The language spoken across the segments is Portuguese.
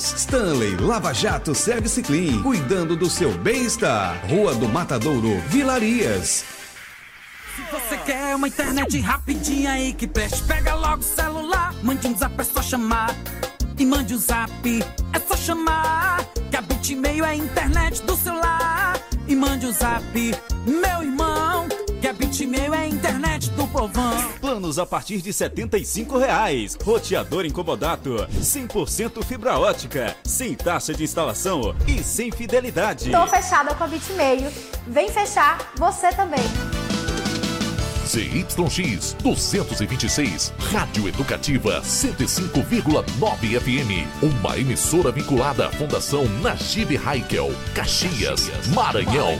Stanley Lava Jato Service Clean, cuidando do seu bem-estar. Rua do Matadouro, Vilarias. Se você quer uma internet rapidinha aí que preste, pega logo o celular, mande um zap, é só chamar. E mande o um zap, é só chamar. Que a Bitmail é a internet do celular. E mande o um zap, meu irmão. Que a Bitmail é a internet do povão. Planos a partir de 75 reais. Roteador incomodato, 100% fibra ótica, sem taxa de instalação e sem fidelidade. Tô fechada com a Bitmail. Vem fechar você também. ZYX 226, Rádio Educativa 105,9 FM. Uma emissora vinculada à Fundação Najib Haikel, Caxias, Maranhão.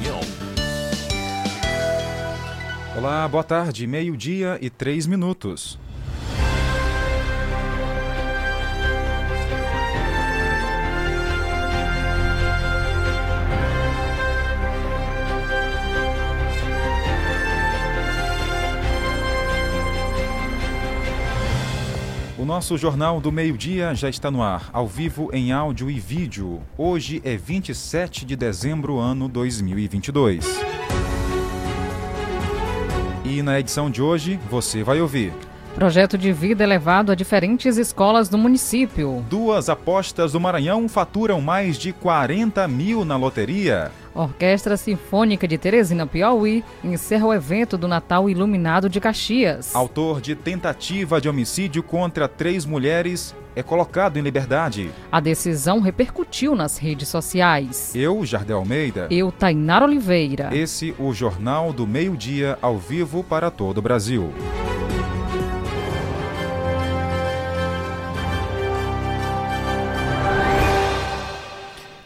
Olá, boa tarde, meio-dia e três minutos. O nosso Jornal do Meio-Dia já está no ar, ao vivo em áudio e vídeo. Hoje é 27 de dezembro, ano 2022. E na edição de hoje, você vai ouvir. Projeto de vida elevado a diferentes escolas do município. Duas apostas do Maranhão faturam mais de 40 mil na loteria. Orquestra Sinfônica de Teresina Piauí encerra o evento do Natal Iluminado de Caxias. Autor de tentativa de homicídio contra três mulheres é colocado em liberdade. A decisão repercutiu nas redes sociais. Eu, Jardel Almeida. Eu, Tainara Oliveira. Esse, o Jornal do Meio-Dia, ao vivo para todo o Brasil.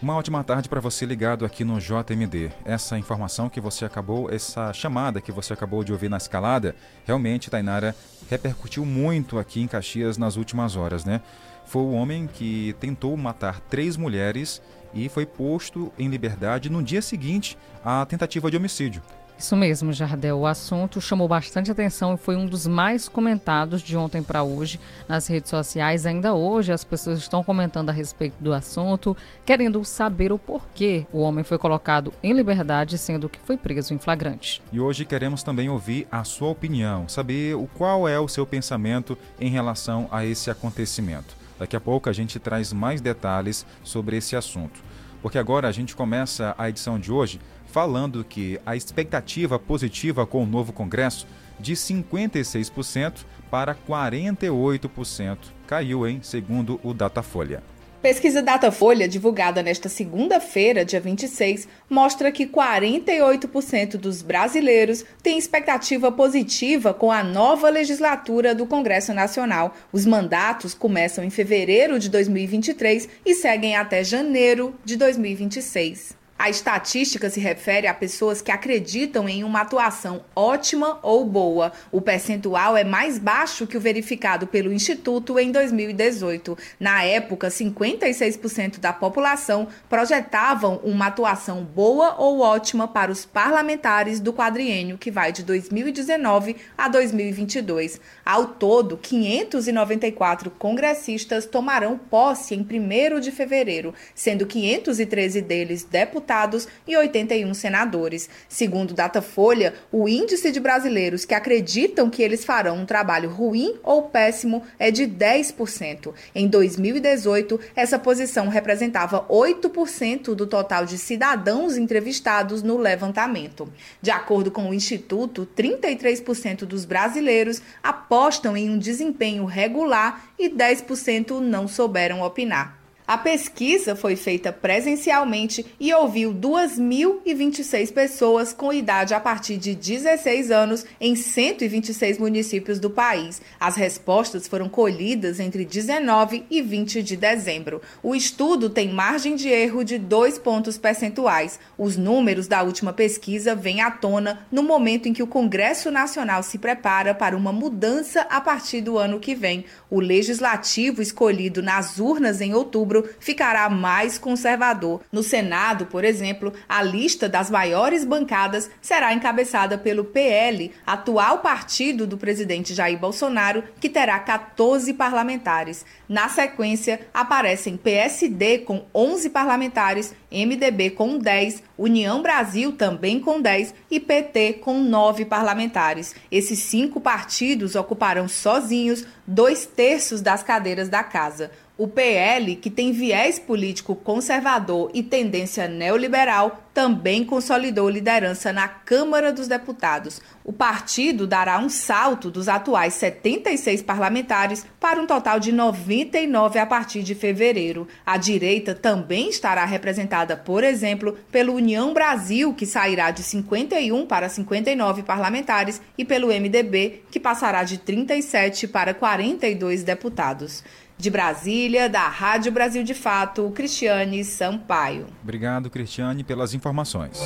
Uma ótima tarde para você ligado aqui no JMD. Essa informação que você acabou, essa chamada que você acabou de ouvir na escalada, realmente, Tainara, repercutiu muito aqui em Caxias nas últimas horas, né? Foi o homem que tentou matar três mulheres e foi posto em liberdade no dia seguinte à tentativa de homicídio. Isso mesmo, Jardel. O assunto chamou bastante atenção e foi um dos mais comentados de ontem para hoje nas redes sociais. Ainda hoje as pessoas estão comentando a respeito do assunto, querendo saber o porquê o homem foi colocado em liberdade, sendo que foi preso em flagrante. E hoje queremos também ouvir a sua opinião, saber o qual é o seu pensamento em relação a esse acontecimento. Daqui a pouco a gente traz mais detalhes sobre esse assunto. Porque agora a gente começa a edição de hoje falando que a expectativa positiva com o novo Congresso de 56% para 48% caiu, hein, segundo o Datafolha. Pesquisa Datafolha, divulgada nesta segunda-feira, dia 26, mostra que 48% dos brasileiros têm expectativa positiva com a nova legislatura do Congresso Nacional. Os mandatos começam em fevereiro de 2023 e seguem até janeiro de 2026. A estatística se refere a pessoas que acreditam em uma atuação ótima ou boa. O percentual é mais baixo que o verificado pelo Instituto em 2018. Na época, 56% da população projetavam uma atuação boa ou ótima para os parlamentares do quadriênio, que vai de 2019 a 2022. Ao todo, 594 congressistas tomarão posse em 1 de fevereiro, sendo 513 deles deputados deputados e 81 senadores. Segundo Datafolha, o índice de brasileiros que acreditam que eles farão um trabalho ruim ou péssimo é de 10%. Em 2018, essa posição representava 8% do total de cidadãos entrevistados no levantamento. De acordo com o Instituto, 33% dos brasileiros apostam em um desempenho regular e 10% não souberam opinar. A pesquisa foi feita presencialmente e ouviu 2.026 pessoas com idade a partir de 16 anos em 126 municípios do país. As respostas foram colhidas entre 19 e 20 de dezembro. O estudo tem margem de erro de dois pontos percentuais. Os números da última pesquisa vêm à tona no momento em que o Congresso Nacional se prepara para uma mudança a partir do ano que vem. O legislativo escolhido nas urnas em outubro outubro ficará mais conservador. No Senado, por exemplo, a lista das maiores bancadas será encabeçada pelo PL, atual partido do presidente Jair Bolsonaro, que terá 14 parlamentares. Na sequência, aparecem PSD com 11 parlamentares, MDB com 10, União Brasil também com 10 e PT com 9 parlamentares. Esses cinco partidos ocuparão sozinhos dois terços das cadeiras da casa. O PL, que tem viés político conservador e tendência neoliberal, também consolidou liderança na Câmara dos Deputados. O partido dará um salto dos atuais 76 parlamentares para um total de 99 a partir de fevereiro. A direita também estará representada, por exemplo, pelo União Brasil, que sairá de 51 para 59 parlamentares, e pelo MDB, que passará de 37 para 42 deputados. De Brasília, da Rádio Brasil de Fato, Cristiane Sampaio. Obrigado, Cristiane, pelas informações.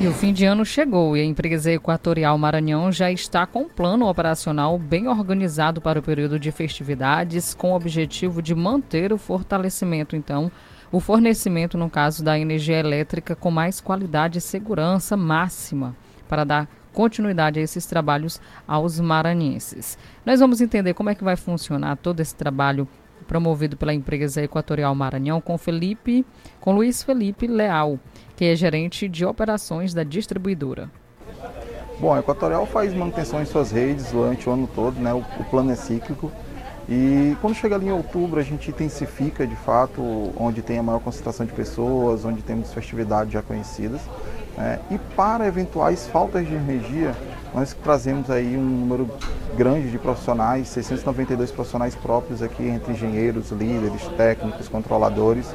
E o fim de ano chegou e a empresa Equatorial Maranhão já está com um plano operacional bem organizado para o período de festividades, com o objetivo de manter o fortalecimento, então, o fornecimento, no caso da energia elétrica, com mais qualidade e segurança máxima, para dar continuidade a esses trabalhos aos maranhenses. Nós vamos entender como é que vai funcionar todo esse trabalho promovido pela empresa Equatorial Maranhão com Felipe, com Luiz Felipe Leal, que é gerente de operações da distribuidora. Bom, a Equatorial faz manutenção em suas redes durante o ano todo, né? O, o plano é cíclico. E quando chega ali em outubro, a gente intensifica de fato onde tem a maior concentração de pessoas, onde temos festividades já conhecidas. É, e para eventuais faltas de energia, nós trazemos aí um número grande de profissionais, 692 profissionais próprios aqui, entre engenheiros, líderes, técnicos, controladores,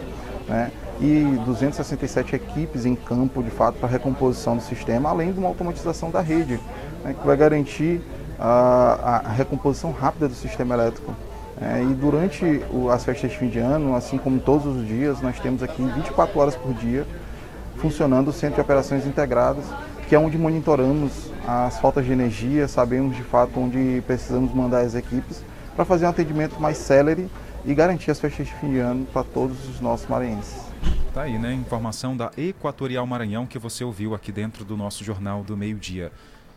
né? e 267 equipes em campo, de fato, para recomposição do sistema, além de uma automatização da rede, né? que vai garantir a, a recomposição rápida do sistema elétrico. É, e durante o, as festas de fim de ano, assim como todos os dias, nós temos aqui 24 horas por dia funcionando o Centro de Operações Integradas, que é onde monitoramos as faltas de energia, sabemos de fato onde precisamos mandar as equipes para fazer um atendimento mais célere e garantir as festas de fim de ano para todos os nossos maranhenses. Tá aí, né? Informação da Equatorial Maranhão que você ouviu aqui dentro do nosso Jornal do Meio-Dia.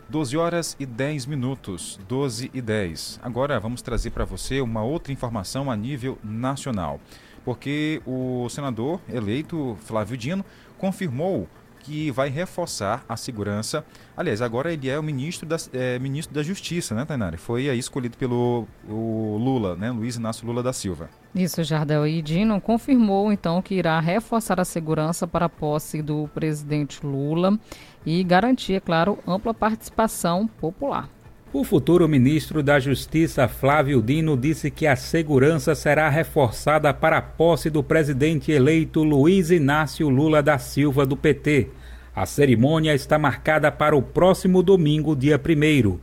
12 horas e 10 minutos, 12 e 10. Agora vamos trazer para você uma outra informação a nível nacional, porque o senador eleito Flávio Dino confirmou que vai reforçar a segurança. Aliás, agora ele é o ministro da, é, ministro da Justiça, né, Tainari? Foi aí escolhido pelo Lula, né, Luiz Inácio Lula da Silva. Isso, Jardel. E Dino confirmou, então, que irá reforçar a segurança para a posse do presidente Lula e garantir, é claro, ampla participação popular. O futuro ministro da Justiça, Flávio Dino, disse que a segurança será reforçada para a posse do presidente eleito Luiz Inácio Lula da Silva, do PT. A cerimônia está marcada para o próximo domingo, dia 1.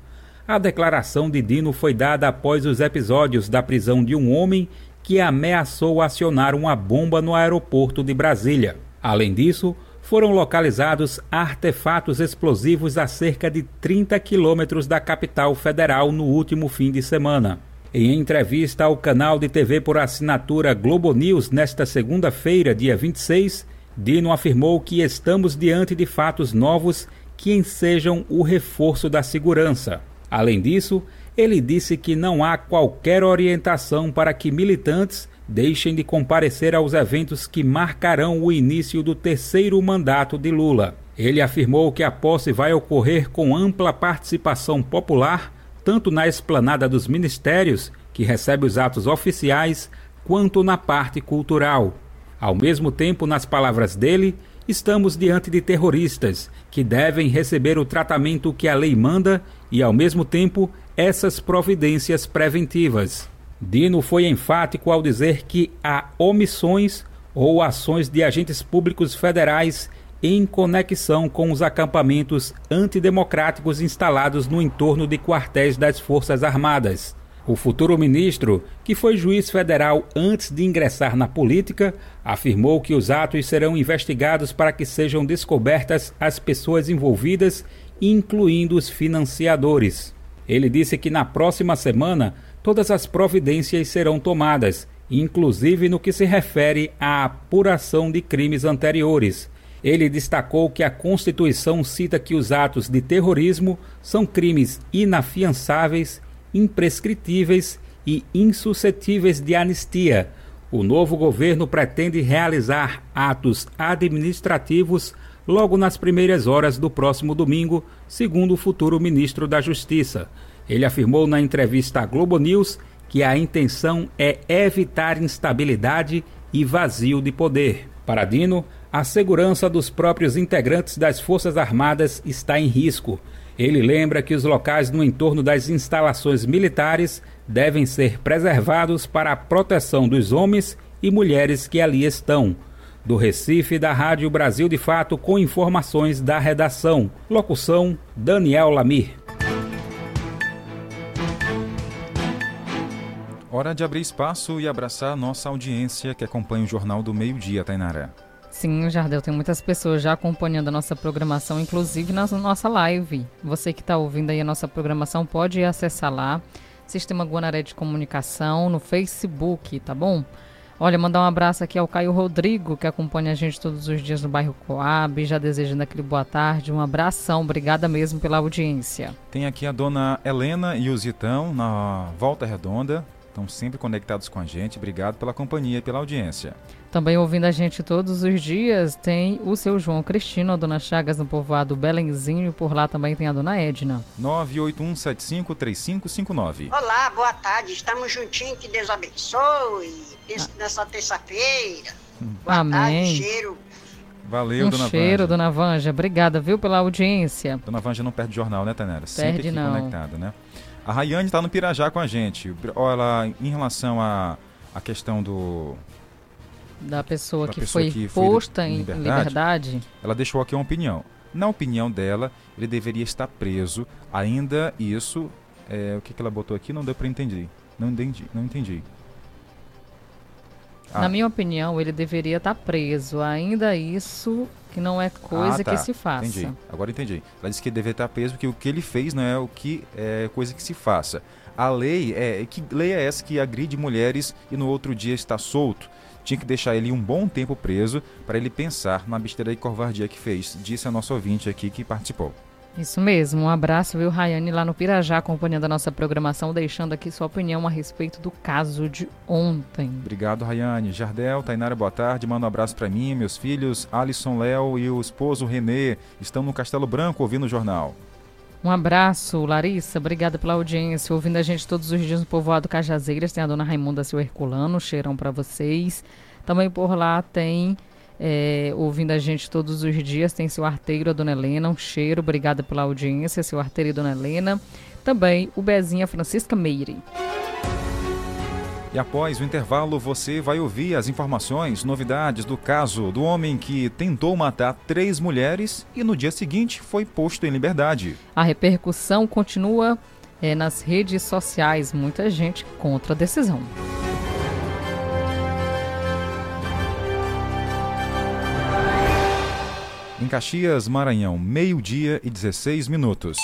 A declaração de Dino foi dada após os episódios da prisão de um homem que ameaçou acionar uma bomba no aeroporto de Brasília. Além disso, foram localizados artefatos explosivos a cerca de 30 quilômetros da capital federal no último fim de semana. Em entrevista ao canal de TV por assinatura Globo News nesta segunda-feira, dia 26, Dino afirmou que estamos diante de fatos novos que ensejam o reforço da segurança. Além disso, ele disse que não há qualquer orientação para que militantes deixem de comparecer aos eventos que marcarão o início do terceiro mandato de Lula. Ele afirmou que a posse vai ocorrer com ampla participação popular, tanto na esplanada dos ministérios, que recebe os atos oficiais, quanto na parte cultural. Ao mesmo tempo, nas palavras dele, estamos diante de terroristas que devem receber o tratamento que a lei manda e, ao mesmo tempo, essas providências preventivas. Dino foi enfático ao dizer que há omissões ou ações de agentes públicos federais em conexão com os acampamentos antidemocráticos instalados no entorno de quartéis das Forças Armadas. O futuro ministro, que foi juiz federal antes de ingressar na política, afirmou que os atos serão investigados para que sejam descobertas as pessoas envolvidas, incluindo os financiadores. Ele disse que na próxima semana todas as providências serão tomadas, inclusive no que se refere à apuração de crimes anteriores. Ele destacou que a Constituição cita que os atos de terrorismo são crimes inafiançáveis, imprescritíveis e insuscetíveis de anistia. O novo governo pretende realizar atos administrativos logo nas primeiras horas do próximo domingo, segundo o futuro ministro da Justiça. Ele afirmou na entrevista à Globo News que a intenção é evitar instabilidade e vazio de poder. Para Dino, a segurança dos próprios integrantes das Forças Armadas está em risco. Ele lembra que os locais no entorno das instalações militares devem ser preservados para a proteção dos homens e mulheres que ali estão. Do Recife, da Rádio Brasil de Fato, com informações da redação. Locução: Daniel Lamir. Hora de abrir espaço e abraçar nossa audiência que acompanha o Jornal do Meio Dia, Tainara. Sim, Jardel, tem muitas pessoas já acompanhando a nossa programação, inclusive na nossa live. Você que está ouvindo aí a nossa programação pode acessar lá, Sistema Guanaré de Comunicação, no Facebook, tá bom? Olha, mandar um abraço aqui ao Caio Rodrigo, que acompanha a gente todos os dias no bairro Coab, já desejando aquele boa tarde, um abração, obrigada mesmo pela audiência. Tem aqui a dona Helena e o Zitão na Volta Redonda, estão sempre conectados com a gente. Obrigado pela companhia e pela audiência. Também ouvindo a gente todos os dias tem o seu João Cristino, a dona Chagas no povoado Belenzinho, e por lá também tem a dona Edna. 981753559. Olá, boa tarde, estamos juntinhos, que Deus abençoe ah. nessa terça-feira. Boa Amém. tarde, cheiro. Valeu, um dona cheiro, Vanja. dona Vanja. Obrigada, viu, pela audiência. Dona Vanja não perde jornal, né, Tanera? Sempre Perde, aqui não. conectada, né? A Rayane está no Pirajá com a gente. Olha, em relação à a, questão do. Da pessoa, da que, pessoa foi que foi posta em em liberdade. liberdade. Ela deixou aqui uma opinião. Na opinião dela, ele deveria estar preso. Ainda isso. é, o que, que ela botou aqui? Não deu para entender. Não entendi. Não entendi. Ah, Na minha opinião, ele deveria estar preso. Ainda isso que não é coisa ah, tá. que se faça. Entendi. Agora entendi. Ela disse que deveria estar preso porque o que ele fez não é o que é coisa que se faça. A lei é que lei é essa que agride mulheres e no outro dia está solto. Tinha que deixar ele um bom tempo preso para ele pensar na besteira e covardia que fez, disse a nossa ouvinte aqui que participou. Isso mesmo. Um abraço, viu, Rayane, lá no Pirajá, acompanhando a nossa programação, deixando aqui sua opinião a respeito do caso de ontem. Obrigado, Rayane. Jardel, Tainara, boa tarde. Manda um abraço para mim, meus filhos, Alisson, Léo e o esposo Renê. Estão no Castelo Branco ouvindo o jornal. Um abraço, Larissa. Obrigada pela audiência. Ouvindo a gente todos os dias no povoado Cajazeiras, tem a dona Raimunda Seu Herculano. Cheirão para vocês. Também por lá tem, é, ouvindo a gente todos os dias, tem seu arteiro, a dona Helena. Um cheiro. Obrigada pela audiência, seu arteiro e dona Helena. Também o Bezinha Francisca Meire. E após o intervalo, você vai ouvir as informações, novidades do caso do homem que tentou matar três mulheres e no dia seguinte foi posto em liberdade. A repercussão continua é, nas redes sociais. Muita gente contra a decisão. Em Caxias, Maranhão, meio-dia e 16 minutos.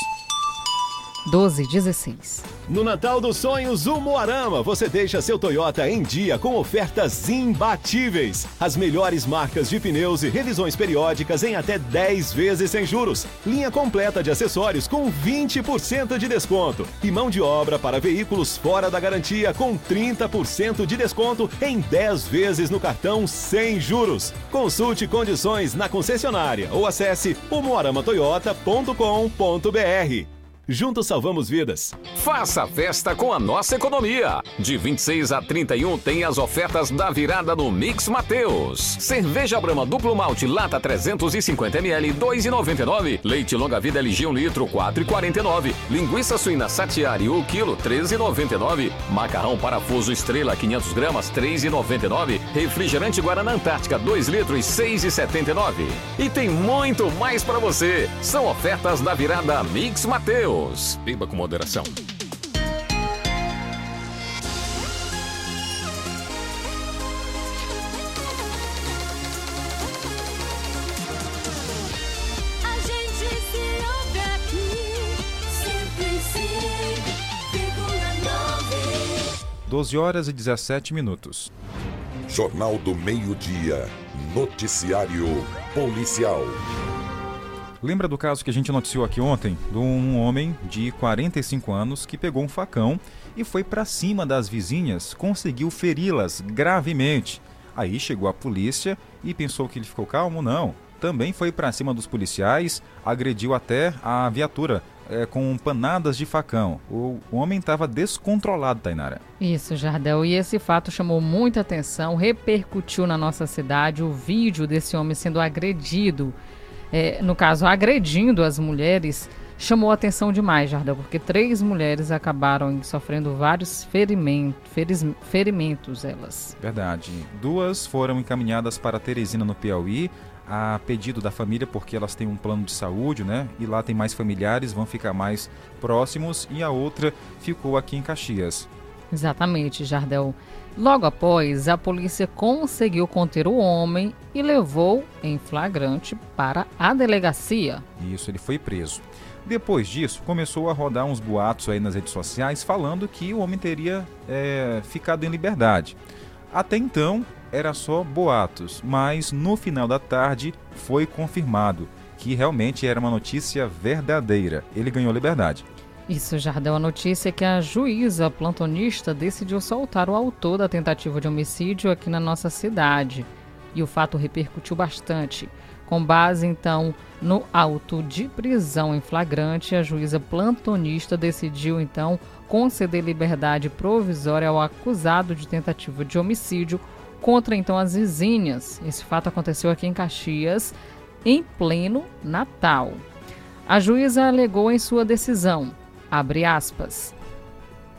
12 16. No Natal dos Sonhos, o Moarama, você deixa seu Toyota em dia com ofertas imbatíveis. As melhores marcas de pneus e revisões periódicas em até 10 vezes sem juros. Linha completa de acessórios com 20% de desconto. E mão de obra para veículos fora da garantia com 30% de desconto em 10 vezes no cartão sem juros. Consulte condições na concessionária ou acesse umuaramatoyota.com.br. Juntos salvamos vidas. Faça festa com a nossa economia. De 26 a 31 tem as ofertas da virada no Mix Mateus. Cerveja Brahma duplo malte lata 350 ml 2,99. Leite longa vida LG 1 litro 4,49. Linguiça suína Satiari 1 quilo 13,99. Macarrão parafuso Estrela 500 gramas 3,99. Refrigerante Guaraná Antártica 2 litros 6,79. E tem muito mais para você. São ofertas da virada Mix Mateus. Beba com moderação. A gente se ouve aqui, 105,9. 12 horas e 17 minutos. Jornal do Meio-Dia. Noticiário Policial. Lembra do caso que a gente noticiou aqui ontem? De um homem de 45 anos que pegou um facão e foi para cima das vizinhas, conseguiu feri-las gravemente. Aí chegou a polícia e pensou que ele ficou calmo? Não. Também foi para cima dos policiais, agrediu até a viatura é, com panadas de facão. O, homem estava descontrolado, Tainara. Isso, Jardel. E esse fato chamou muita atenção, repercutiu na nossa cidade o vídeo desse homem sendo agredido. É, no caso, agredindo as mulheres, chamou atenção demais, Jardel, porque três mulheres acabaram sofrendo vários ferimentos, feris, ferimentos elas. Verdade. Duas foram encaminhadas para Teresina, no Piauí, a pedido da família, porque elas têm um plano de saúde, né? E lá tem mais familiares, vão ficar mais próximos, e a outra ficou aqui em Caxias. Exatamente, Jardel. Logo após, a polícia conseguiu conter o homem e levou em flagrante para a delegacia. Isso, ele foi preso. Depois disso, começou a rodar uns boatos aí nas redes sociais falando que o homem teria é, ficado em liberdade. Até então, era só boatos, mas no final da tarde foi confirmado que realmente era uma notícia verdadeira. Ele ganhou liberdade. Isso já deu a notícia que a juíza plantonista decidiu soltar o autor da tentativa de homicídio aqui na nossa cidade. E o fato repercutiu bastante. Com base, então, no auto de prisão em flagrante, a juíza plantonista decidiu, então, conceder liberdade provisória ao acusado de tentativa de homicídio contra, então, as vizinhas. Esse fato aconteceu aqui em Caxias, em pleno Natal. A juíza alegou em sua decisão abre aspas,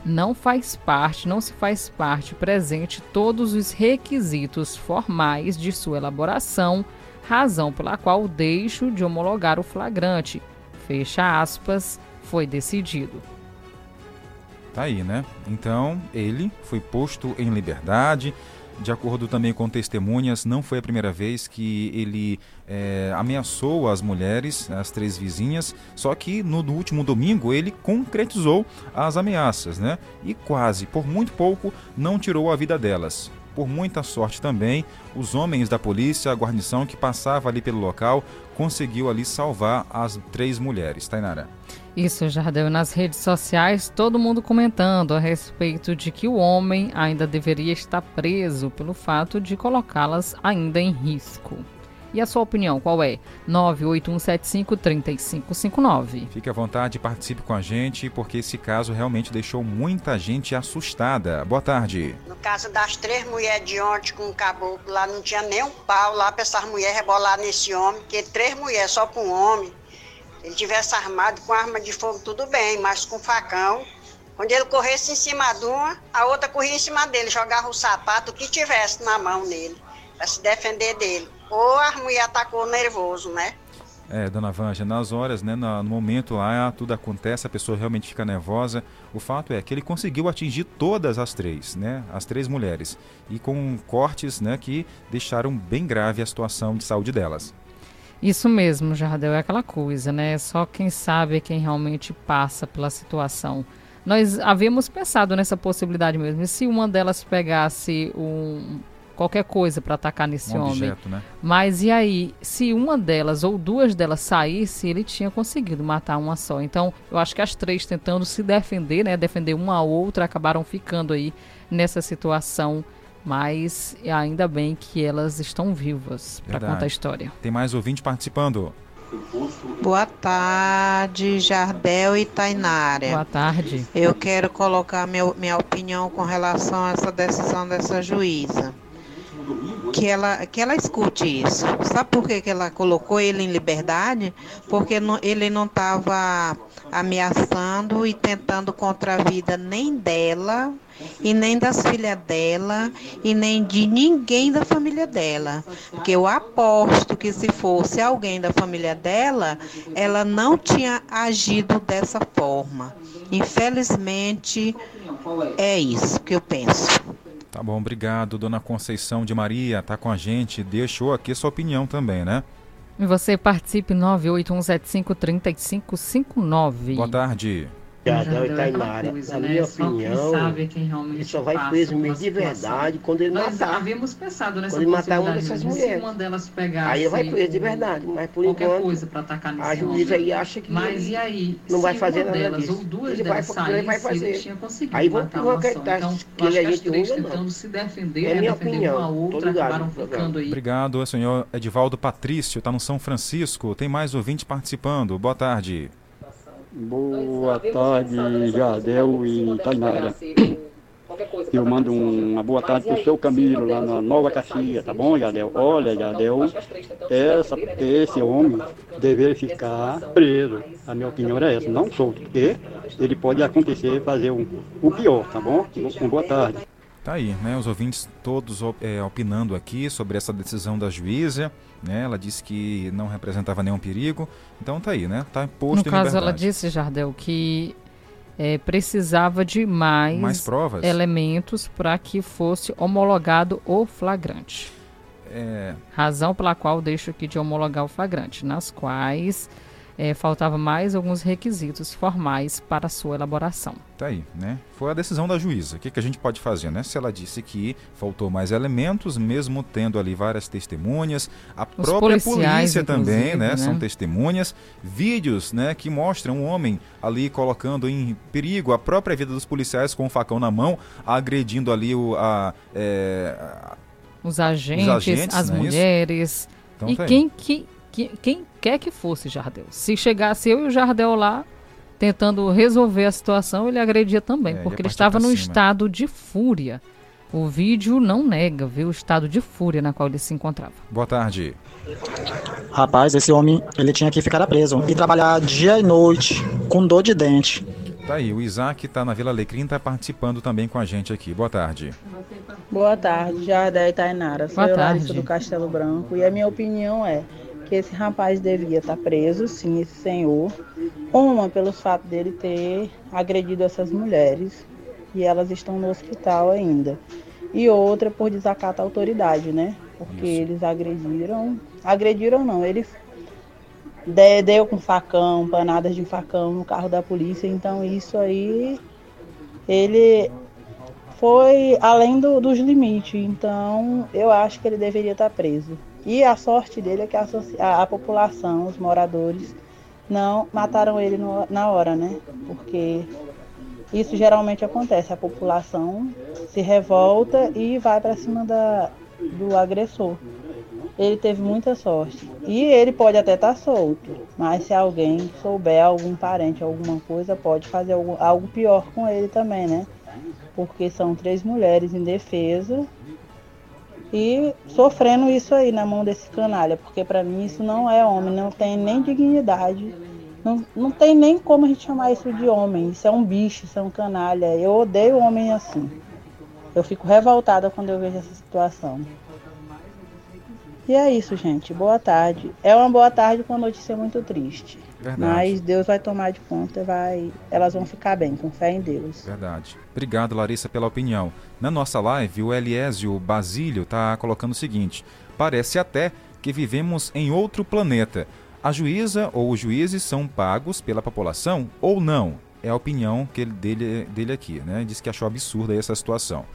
não faz parte, não se faz parte presente todos os requisitos formais de sua elaboração, razão pela qual deixo de homologar o flagrante. Fecha aspas, foi decidido. Tá aí, né? Então, ele foi posto em liberdade. De acordo também com testemunhas, não foi a primeira vez que ele é, ameaçou as mulheres, as três vizinhas, só que no, no, último domingo ele concretizou as ameaças, né? E quase, por muito pouco, não tirou a vida delas. Por muita sorte também, os homens da polícia, a guarnição que passava ali pelo local, conseguiu ali salvar as três mulheres. Tainara. Isso, Jardel. Nas redes sociais, todo mundo comentando a respeito de que o homem ainda deveria estar preso pelo fato de colocá-las ainda em risco. E a sua opinião, qual é? 981753559. Fique à vontade, participe com a gente, porque esse caso realmente deixou muita gente assustada. Boa tarde. No caso das três mulheres de ontem com o caboclo, lá não tinha nem um pau lá para essas mulheres rebolar nesse homem, porque três mulheres só com um homem. Ele tivesse armado com arma de fogo, tudo bem, mas com facão. Quando ele corresse em cima de uma, a outra corria em cima dele, jogava o sapato, o que tivesse na mão nele, para se defender dele. Ou a mulher atacou nervoso, né? É, dona Vanja, nas horas, né, no, momento lá, tudo acontece, a pessoa realmente fica nervosa. O fato é que ele conseguiu atingir todas as três, né, as três mulheres, e com cortes, né, que deixaram bem grave a situação de saúde delas. Isso mesmo, Jardel, é aquela coisa, né? Só quem sabe é quem realmente passa pela situação. Nós havíamos pensado nessa possibilidade mesmo. E se uma delas pegasse um, qualquer coisa para atacar nesse um homem. Objeto, né? Mas e aí, se uma delas ou duas delas saísse, ele tinha conseguido matar uma só. Então, eu acho que as três tentando se defender, né, defender uma a outra, acabaram ficando aí nessa situação. Mas ainda bem que elas estão vivas para contar a história. Tem mais ouvinte participando. Boa tarde, Jardel e Tainara. Boa tarde. Eu quero colocar meu, minha opinião com relação a essa decisão dessa juíza que ela, que ela escute isso. Sabe por que, que ela colocou ele em liberdade? Porque não, ele não estava ameaçando e tentando contra a vida nem dela, e nem das filhas dela, e nem de ninguém da família dela. Porque eu aposto que se fosse alguém da família dela, ela não tinha agido dessa forma. Infelizmente, é isso que eu penso. Tá bom, obrigado, dona Conceição de Maria, tá com a gente, deixou aqui sua opinião também, né? E você participe 981753559. Boa tarde. Jardel e Tainara, na minha opinião, ele só vai preso mesmo de verdade quando ele Nós matar. havíamos pensado nessa Quando ele matar uma dessas mulheres. Se uma delas pegasse Aí ele vai preso de verdade, mas por qualquer enquanto coisa para atacar nesse a juíza homem. aí acha que Mas e aí, não vai fazer nada delas disso. ou duas Ele vai- delas ele vai fazer. ele tinha conseguido Aí só. acreditar Então, que ele acho é que as gente ruim tentando se defender, É né, minha defender opinião, uma outra, ligado acabaram no programa. ficando aí. Obrigado, senhor Edivaldo Patrício, está no São Francisco. Tem mais ouvinte participando. Boa tarde. Boa tarde, Jardel e Tainara. Eu mando um- uma boa tarde pro seu Camilo lá na Nova Caxias, tá bom, Jardel? Olha, Jardel, essa, esse homem deveria ficar preso. A minha opinião é essa, não solto, porque ele pode acontecer fazer um, o pior, tá bom? Uma boa tarde. Tá aí, né? Os ouvintes todos é, opinando aqui sobre essa decisão da juíza. Né? Ela disse que não representava nenhum perigo. Então tá aí, né? Tá posto No caso, liberdade. ela disse, Jardel, que eh, precisava de mais, Mais provas? elementos para que fosse homologado o flagrante. É, Razão pela qual deixo aqui de homologar o flagrante, nas quais eh, faltava mais alguns requisitos formais para sua elaboração. tá aí, né? Foi a decisão da juíza. O que, que a gente pode fazer, né? Se ela disse que faltou mais elementos, mesmo tendo ali várias testemunhas, a Os própria polícia também, né? né? São testemunhas, vídeos, né? Que mostram um homem ali colocando em perigo a própria vida dos policiais com o facão na mão, agredindo ali o, a, é, a- Os agentes, agentes, as é isso? mulheres. Então e tá quem, que, que- quem quer que fosse Jardel. Se chegasse eu e o Jardel lá tentando resolver a situação, ele agredia também, É, porque ele estava num estado de fúria. O vídeo não nega, viu, o estado de fúria na qual ele se encontrava. Boa tarde. Rapaz, esse homem, ele tinha que ficar preso e trabalhar dia e noite com dor de dente. Tá aí, o Isaac tá na Vila Alecrim, tá participando também com a gente aqui. Boa tarde. Boa tarde, Jardel e Tainara. Sou Boa eu, tarde. do Castelo Branco e a minha opinião é que esse rapaz devia estar preso, sim, esse senhor. Uma, pelo fato dele ter agredido essas mulheres e elas estão no hospital ainda. E outra, por desacato à autoridade, né? Porque eles agrediram. Agrediram não, eles de- deu com facão, panadas de facão no carro da polícia. Então isso aí, ele foi além do- dos limites. Então, eu acho que ele deveria estar preso. E a sorte dele é que a, a- a população, os moradores, não mataram ele no- na hora, né? Porque isso geralmente acontece. A população se revolta e vai para cima da, do agressor. Ele teve muita sorte. E ele pode até estar solto, mas se alguém souber, algum parente, alguma coisa, pode fazer algo, algo pior com ele também, né? Porque são três mulheres em defesa e sofrendo isso aí na mão desse canalha, porque pra mim isso não é homem, não tem nem dignidade, não, não tem nem como a gente chamar isso de homem, isso é um bicho, isso é um canalha. Eu odeio homem assim. Eu fico revoltada quando eu vejo essa situação. E é isso, gente. Boa tarde. É uma boa tarde com notícia muito triste. Verdade. Mas Deus vai tomar de conta, vai, elas vão ficar bem, com fé em Deus. Verdade. Obrigado, Larissa, pela opinião. Na nossa live, o Eliésio Basílio está colocando o seguinte: parece até que vivemos em outro planeta. A juíza ou os juízes são pagos pela população ou não? É a opinião que ele, dele, dele aqui, né? Diz que achou absurda essa situação.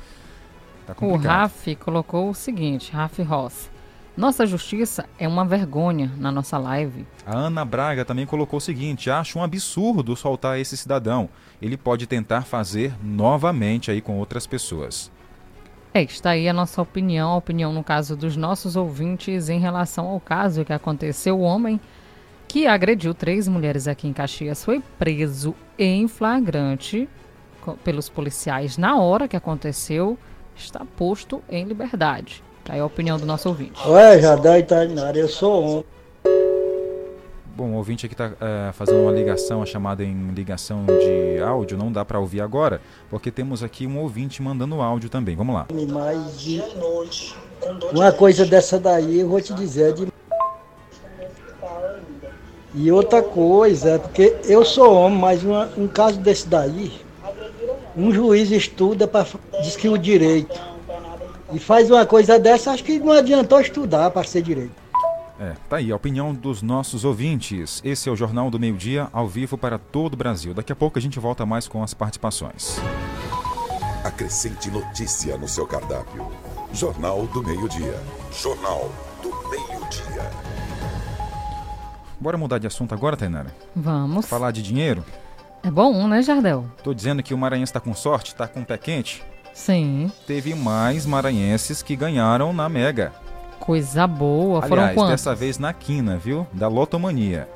Tá O. Raf colocou o seguinte, Raf Ross. Nossa justiça é uma vergonha na nossa live. A Ana Braga também colocou o seguinte: acho um absurdo soltar esse cidadão. Ele pode tentar fazer novamente aí com outras pessoas. É, está aí a nossa opinião, a opinião no caso dos nossos ouvintes em relação ao caso que aconteceu. O homem que agrediu três mulheres aqui em Caxias foi preso em flagrante pelos policiais na hora que aconteceu, está posto em liberdade. Tá aí a opinião do nosso ouvinte. Ué, Jardel e Tainara, eu sou homem. Bom, o ouvinte aqui está fazendo uma ligação, a chamada em ligação de áudio, não dá para ouvir agora, porque temos aqui um ouvinte mandando áudio também. Vamos lá. Mas de... uma coisa dessa daí eu vou te dizer é de... E outra coisa, é porque eu sou homem, mas uma- um caso desse daí, um juiz estuda para diz que o direito. E faz uma coisa dessa, acho que não adiantou estudar para ser direito. É, tá aí a opinião dos nossos ouvintes. Esse é o Jornal do Meio Dia, ao vivo para todo o Brasil. Daqui a pouco a gente volta mais com as participações. Acrescente notícia no seu cardápio. Jornal do Meio-Dia. Jornal do Meio-Dia. Bora mudar de assunto agora, Tainara? Vamos. Falar de dinheiro? É bom, né, Jardel? Tô dizendo que o maranhense tá com sorte, tá com o pé quente? Sim. Teve mais maranhenses que ganharam na Mega. Coisa boa. Foram Aliás, quantos? dessa vez na quina, viu? Da Lotomania.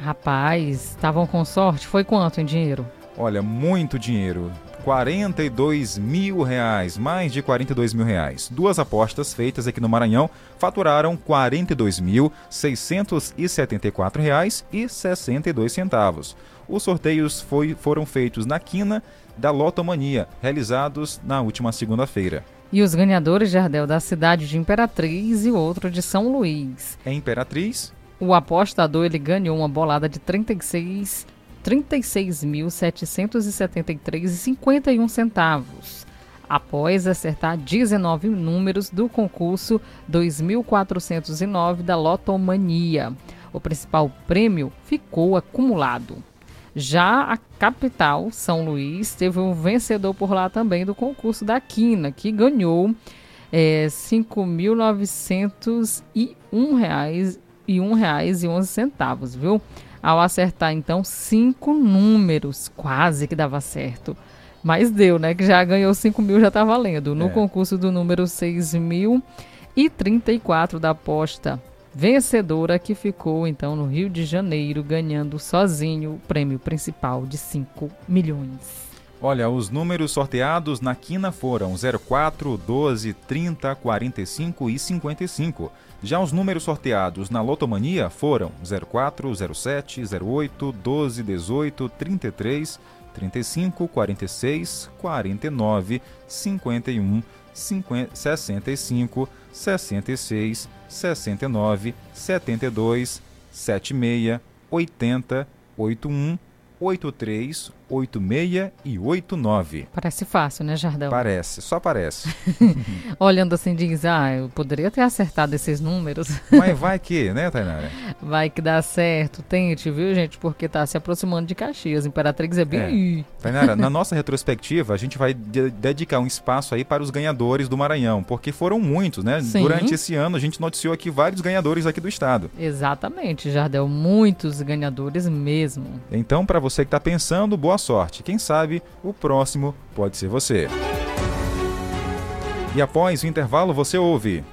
Rapaz, estavam com sorte? Foi quanto em dinheiro? Olha, muito dinheiro. 42 mil reais, mais de 42 mil reais. Duas apostas feitas aqui no Maranhão faturaram 42 mil 674 reais e 62 centavos. Os sorteios foi, foram feitos na quina da Lotomania, realizados na última segunda-feira. E os ganhadores, Jardel, da cidade de Imperatriz e outro de São Luís. É Imperatriz? O apostador ele ganhou uma bolada de 36 36.773,51 centavos. Após acertar 19 números do concurso 2409 da Lotomania. O principal prêmio ficou acumulado. Já a capital, São Luís, teve um vencedor por lá também do concurso da Quina, que ganhou é, R$ 5.901,11 e um reais e onze centavos, viu? Ao acertar então cinco números, quase que dava certo. Mas deu, né? Que já ganhou 5 mil, já tá valendo. No É. concurso do número 6.034 da aposta vencedora, que ficou então no Rio de Janeiro, ganhando sozinho o prêmio principal de 5 milhões. Olha, os números sorteados na quina foram 04, 12, 30, 45 e 55. Já os números sorteados na Lotomania foram 04, 07, 08, 12, 18, 33, 35, 46, 49, 51, 50, 65, 66, 69, 72, 76, 80, 81, 83, 86 e 89. Parece fácil, né, Jardel? Parece, só parece. Olhando assim, diz, ah, eu poderia ter acertado esses números. Mas vai que, né, Tainara? Vai que dá certo. Tente, viu, gente? Porque tá se aproximando de Caxias. Imperatrix é bem. Tainara, na nossa retrospectiva, a gente vai de- dedicar um espaço aí para os ganhadores do Maranhão, porque foram muitos, né? Sim. Durante esse ano, a gente noticiou aqui vários ganhadores aqui do estado. Exatamente, Jardel. Muitos ganhadores mesmo. Então, para você que está pensando, boa sorte. Quem sabe o próximo pode ser você. E após o intervalo, você ouve.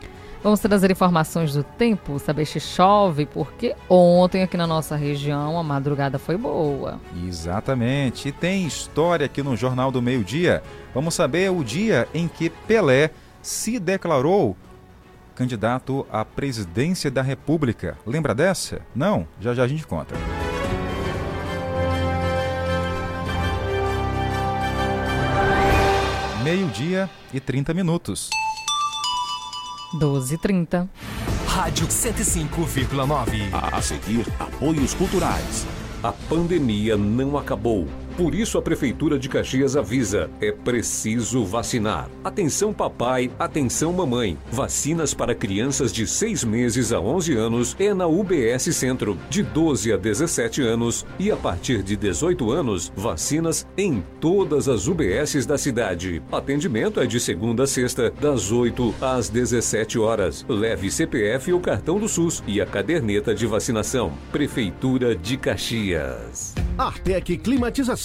Vamos trazer informações do tempo, saber se chove, porque ontem aqui na nossa região a madrugada foi boa. Exatamente. E tem história aqui no Jornal do Meio Dia. Vamos saber o dia em que Pelé se declarou candidato à presidência da República. Lembra dessa? Não? Já já a gente conta. Meio-dia e 30 minutos. 12h30. Rádio 105,9. A seguir, apoios culturais. A pandemia não acabou. Por isso, a Prefeitura de Caxias avisa: é preciso vacinar. Atenção, papai, atenção, mamãe. Vacinas para crianças de 6 meses a 11 anos é na UBS Centro, de 12 a 17 anos. E a partir de 18 anos, vacinas em todas as UBSs da cidade. Atendimento é de segunda a sexta, das 8 às 17 horas. Leve CPF ou cartão do SUS e a caderneta de vacinação. Prefeitura de Caxias. Artec Climatização.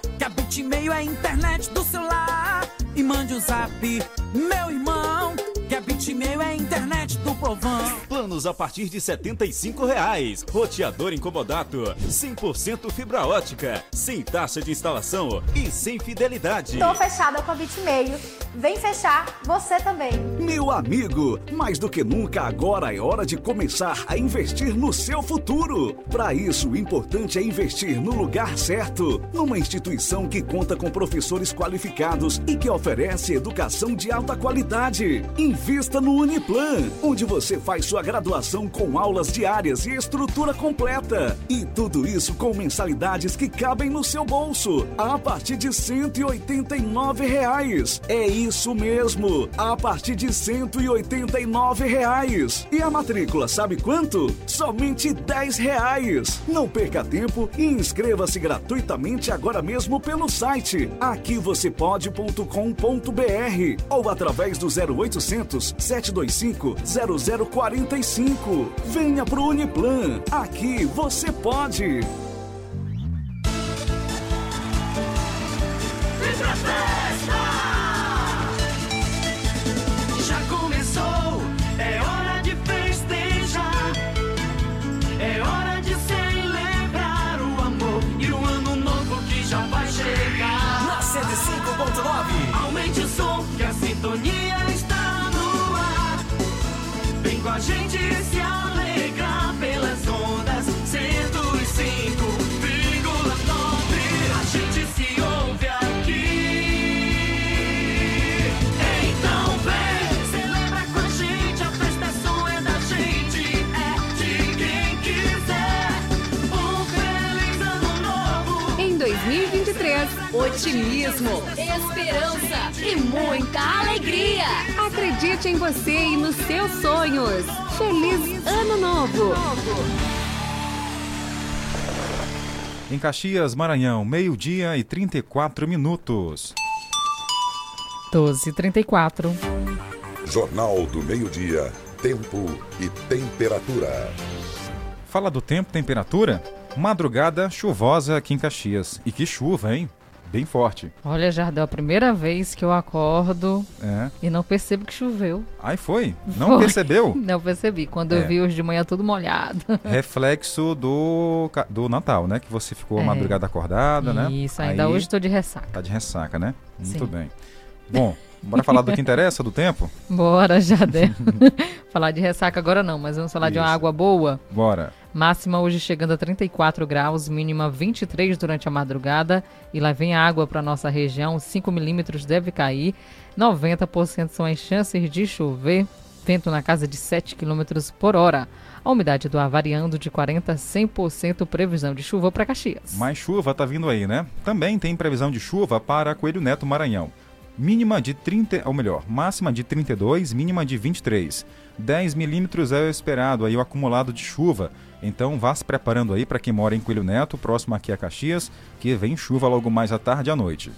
Que a Bitmail é a internet do celular. E mande um zap, meu irmão. Que a Bitmail é a internet do povão. Planos a partir de 75 reais. Roteador incomodato. 100% fibra ótica. Sem taxa de instalação e sem fidelidade. Tô fechada com a Bitmail. Vem fechar você também. Meu amigo, mais do que nunca agora é hora de começar a investir no seu futuro. Para isso, o importante é investir no lugar certo, numa instituição que conta com professores qualificados e que oferece educação de alta qualidade. Invista no Uniplan, onde você faz sua graduação com aulas diárias e estrutura completa. E tudo isso com mensalidades que cabem no seu bolso, a partir de 189 reais. É isso mesmo, a partir de 189 reais. E a matrícula, sabe quanto? Somente 10 reais. Não perca tempo e inscreva-se gratuitamente agora mesmo pelo site aquivocêpode.com.br ou através do 0800 725 0045. Venha pro Uniplan. Aqui você pode. Em Caxias, Maranhão, meio-dia e 34 minutos. 12h34. Jornal do Meio-Dia. Tempo e temperatura. Fala do tempo, temperatura? Madrugada chuvosa aqui em Caxias. E que chuva, hein? Bem forte. Olha, Jardel, a primeira vez que eu acordo É. e não percebo que choveu. Aí foi? Não Foi. percebeu? Não percebi. Quando É. eu vi hoje de manhã tudo molhado. Reflexo do, do Natal, né? Que você ficou a É. madrugada acordada, né? Isso, ainda Aí hoje estou de ressaca. Tá de ressaca, né? Muito Sim. bem. Bom, bora falar do que interessa, do tempo? Bora, Jardel. falar de ressaca agora não, mas vamos falar de uma Isso. água boa. Bora. Máxima hoje chegando a 34 graus, mínima 23 durante a madrugada. E lá vem água para nossa região, 5 milímetros deve cair. 90% são as chances de chover. Vento na casa de 7 km por hora. A umidade do ar variando de 40% a 100% previsão de chuva para Caxias. Mais chuva tá vindo aí, né? Também tem previsão de chuva para Coelho Neto Maranhão. Mínima de 30, ou melhor, máxima de 32, mínima de 23. 10 milímetros é o esperado aí o acumulado de chuva. Então vá se preparando aí para quem mora em Coelho Neto, próximo aqui a Caxias, que vem chuva logo mais à tarde e à noite.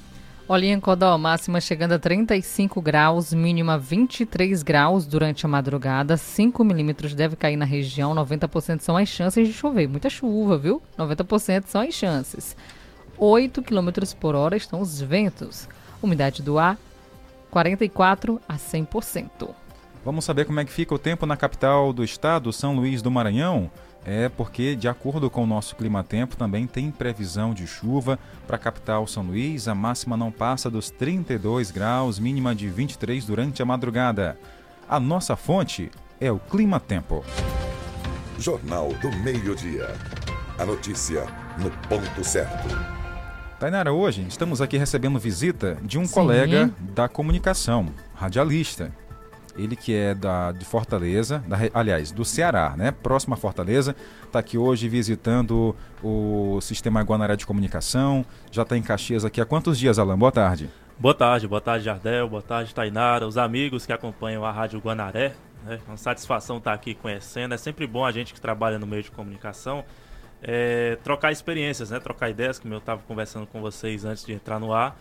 Olha em Codó, máxima chegando a 35 graus, mínima 23 graus durante a madrugada. 5 milímetros deve cair na região, 90% são as chances de chover. Muita chuva, viu? 90% são as chances. 8 quilômetros por hora estão os ventos. Umidade do ar, 44 a 100%. Vamos saber como é que fica o tempo na capital do estado, São Luís do Maranhão? É porque, de acordo com o nosso clima-tempo, também tem previsão de chuva para a capital São Luís. A máxima não passa dos 32 graus, mínima de 23 durante a madrugada. A nossa fonte é o clima-tempo. Jornal do Meio-Dia. A notícia no ponto certo. Tainara, hoje estamos aqui recebendo visita de um Sim. colega da comunicação, radialista. Ele que é da, de Fortaleza, da aliás, do Ceará, né? Próximo a Fortaleza. Está aqui hoje visitando o Sistema Guanaré de Comunicação. Já está em Caxias aqui há quantos dias, Alan? Boa tarde. Boa tarde, boa tarde, Jardel, boa tarde, Tainara, os amigos que acompanham a Rádio Guanaré. né? É uma satisfação estar aqui conhecendo. É sempre bom a gente que trabalha no meio de comunicação é, trocar experiências, né? trocar ideias, como eu estava conversando com vocês antes de entrar no ar.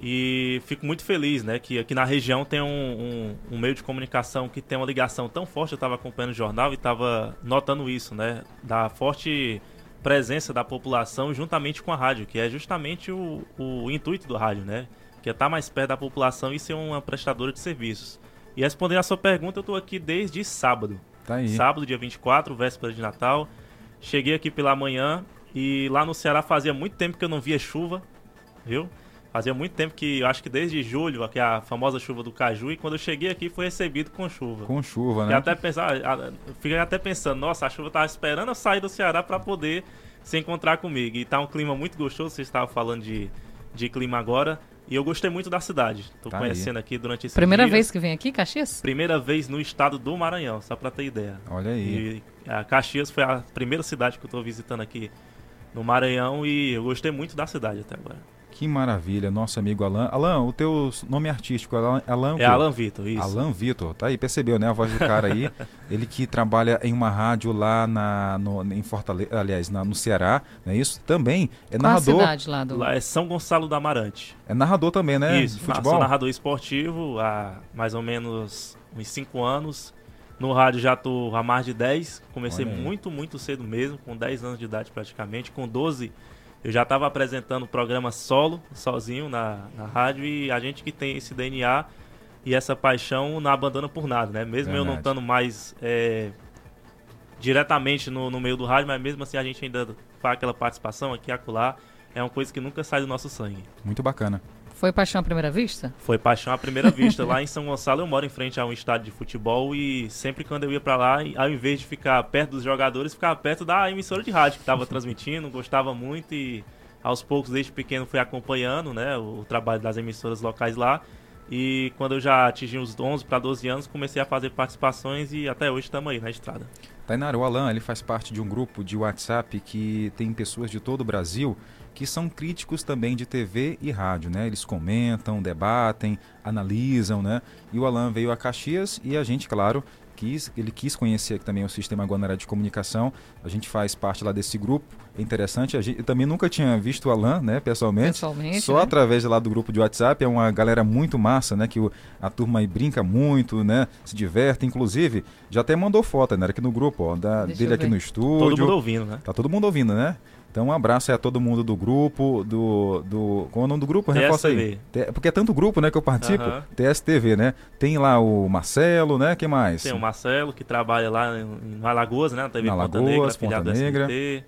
E fico muito feliz né, que aqui na região tem um, um- um meio de comunicação que tem uma ligação tão forte. Eu estava acompanhando o jornal e estava notando isso, né? Da forte presença da população juntamente com a rádio, que é justamente o, o intuito do rádio, né? Que é estar mais perto da população e ser uma prestadora de serviços. E respondendo a sua pergunta, eu estou aqui desde sábado. Tá aí. Sábado, dia 24, véspera de Natal. Cheguei aqui pela manhã e lá no Ceará fazia muito tempo que eu não via chuva, viu? Fazia muito tempo que, eu acho que desde julho, que é a famosa chuva do Caju, e quando eu cheguei aqui foi recebido com chuva. Com chuva, Fiquei né? até, pensar, fiquei até pensando, nossa, a chuva tava esperando eu sair do Ceará para poder se encontrar comigo. E tá um clima muito gostoso, vocês estavam falando de, de clima agora. E eu gostei muito da cidade. Tô Tá conhecendo aqui durante esse Primeira vez que vem aqui, Caxias? Primeira vez no estado do Maranhão, só pra ter ideia. Olha aí. E a Caxias foi a primeira cidade que eu tô visitando aqui no Maranhão e eu gostei muito da cidade até agora. Que maravilha, nosso amigo Alan. Alan, o teu nome artístico, Alan, Alan É Alan Vitor, isso. Alan Vitor, tá aí, percebeu, né? A voz do cara aí. ele que trabalha em uma rádio lá na, no, em Fortaleza, aliás, na, no Ceará, não é isso? Também é Qual narrador. a cidade lá do... Lá é São Gonçalo da Amarante. É narrador também, né? Isso, futebol. sou narrador esportivo há mais ou menos uns 5 anos. No rádio já tô há mais de 10. Comecei muito, muito cedo mesmo, com 10 anos de idade praticamente. Com 12 eu já estava apresentando o programa solo, sozinho na, na rádio. E a gente que tem esse DNA e essa paixão não abandona por nada, né? Mesmo eu não Verdade. estando mais é, diretamente no, no meio do rádio, mas mesmo assim a gente ainda faz aquela participação aqui e acolá. É uma coisa que nunca sai do nosso sangue. Muito bacana. Foi paixão à primeira vista? Foi paixão à primeira vista. Lá em São Gonçalo eu moro em frente a um estádio de futebol e sempre quando eu ia pra lá, ao invés de ficar perto dos jogadores, ficava perto da emissora de rádio que estava transmitindo, gostava muito e aos poucos desde pequeno fui acompanhando, né, o, o trabalho das emissoras locais lá. E quando eu já atingi os 11 para 12 anos, comecei a fazer participações e até hoje estamos aí na estrada. Tainara, o Alan ele faz parte de um grupo de WhatsApp que tem pessoas de todo o Brasil que são críticos também de TV e rádio, né? Eles comentam, debatem, analisam, né? E o Alan veio a Caxias e a gente, claro, quis, ele quis conhecer também o Sistema Guanaré de Comunicação. A gente faz parte lá desse grupo. É interessante. A gente, eu também nunca tinha visto o Alan, né, pessoalmente. Pessoalmente, Só né? através lá do grupo de WhatsApp. É uma galera muito massa, né? Que o- a turma aí brinca muito, né? Se diverte. Inclusive, já até mandou foto, né? Aqui no grupo, ó, da, Deixa dele aqui no estúdio. Todo mundo ouvindo, né? Tá todo mundo ouvindo, né? Então um abraço aí a todo mundo do grupo, do. do qual é o nome do grupo? Reforça aí. Porque é tanto grupo, né, que eu participo. Aham. TSTV, né? Tem lá o Marcelo, né? Quem mais? Tem o Marcelo, que trabalha lá em, Alagoas, né? Na TV Na Ponta Alagoas, Negra, afiliado Ponta Negra. SBT.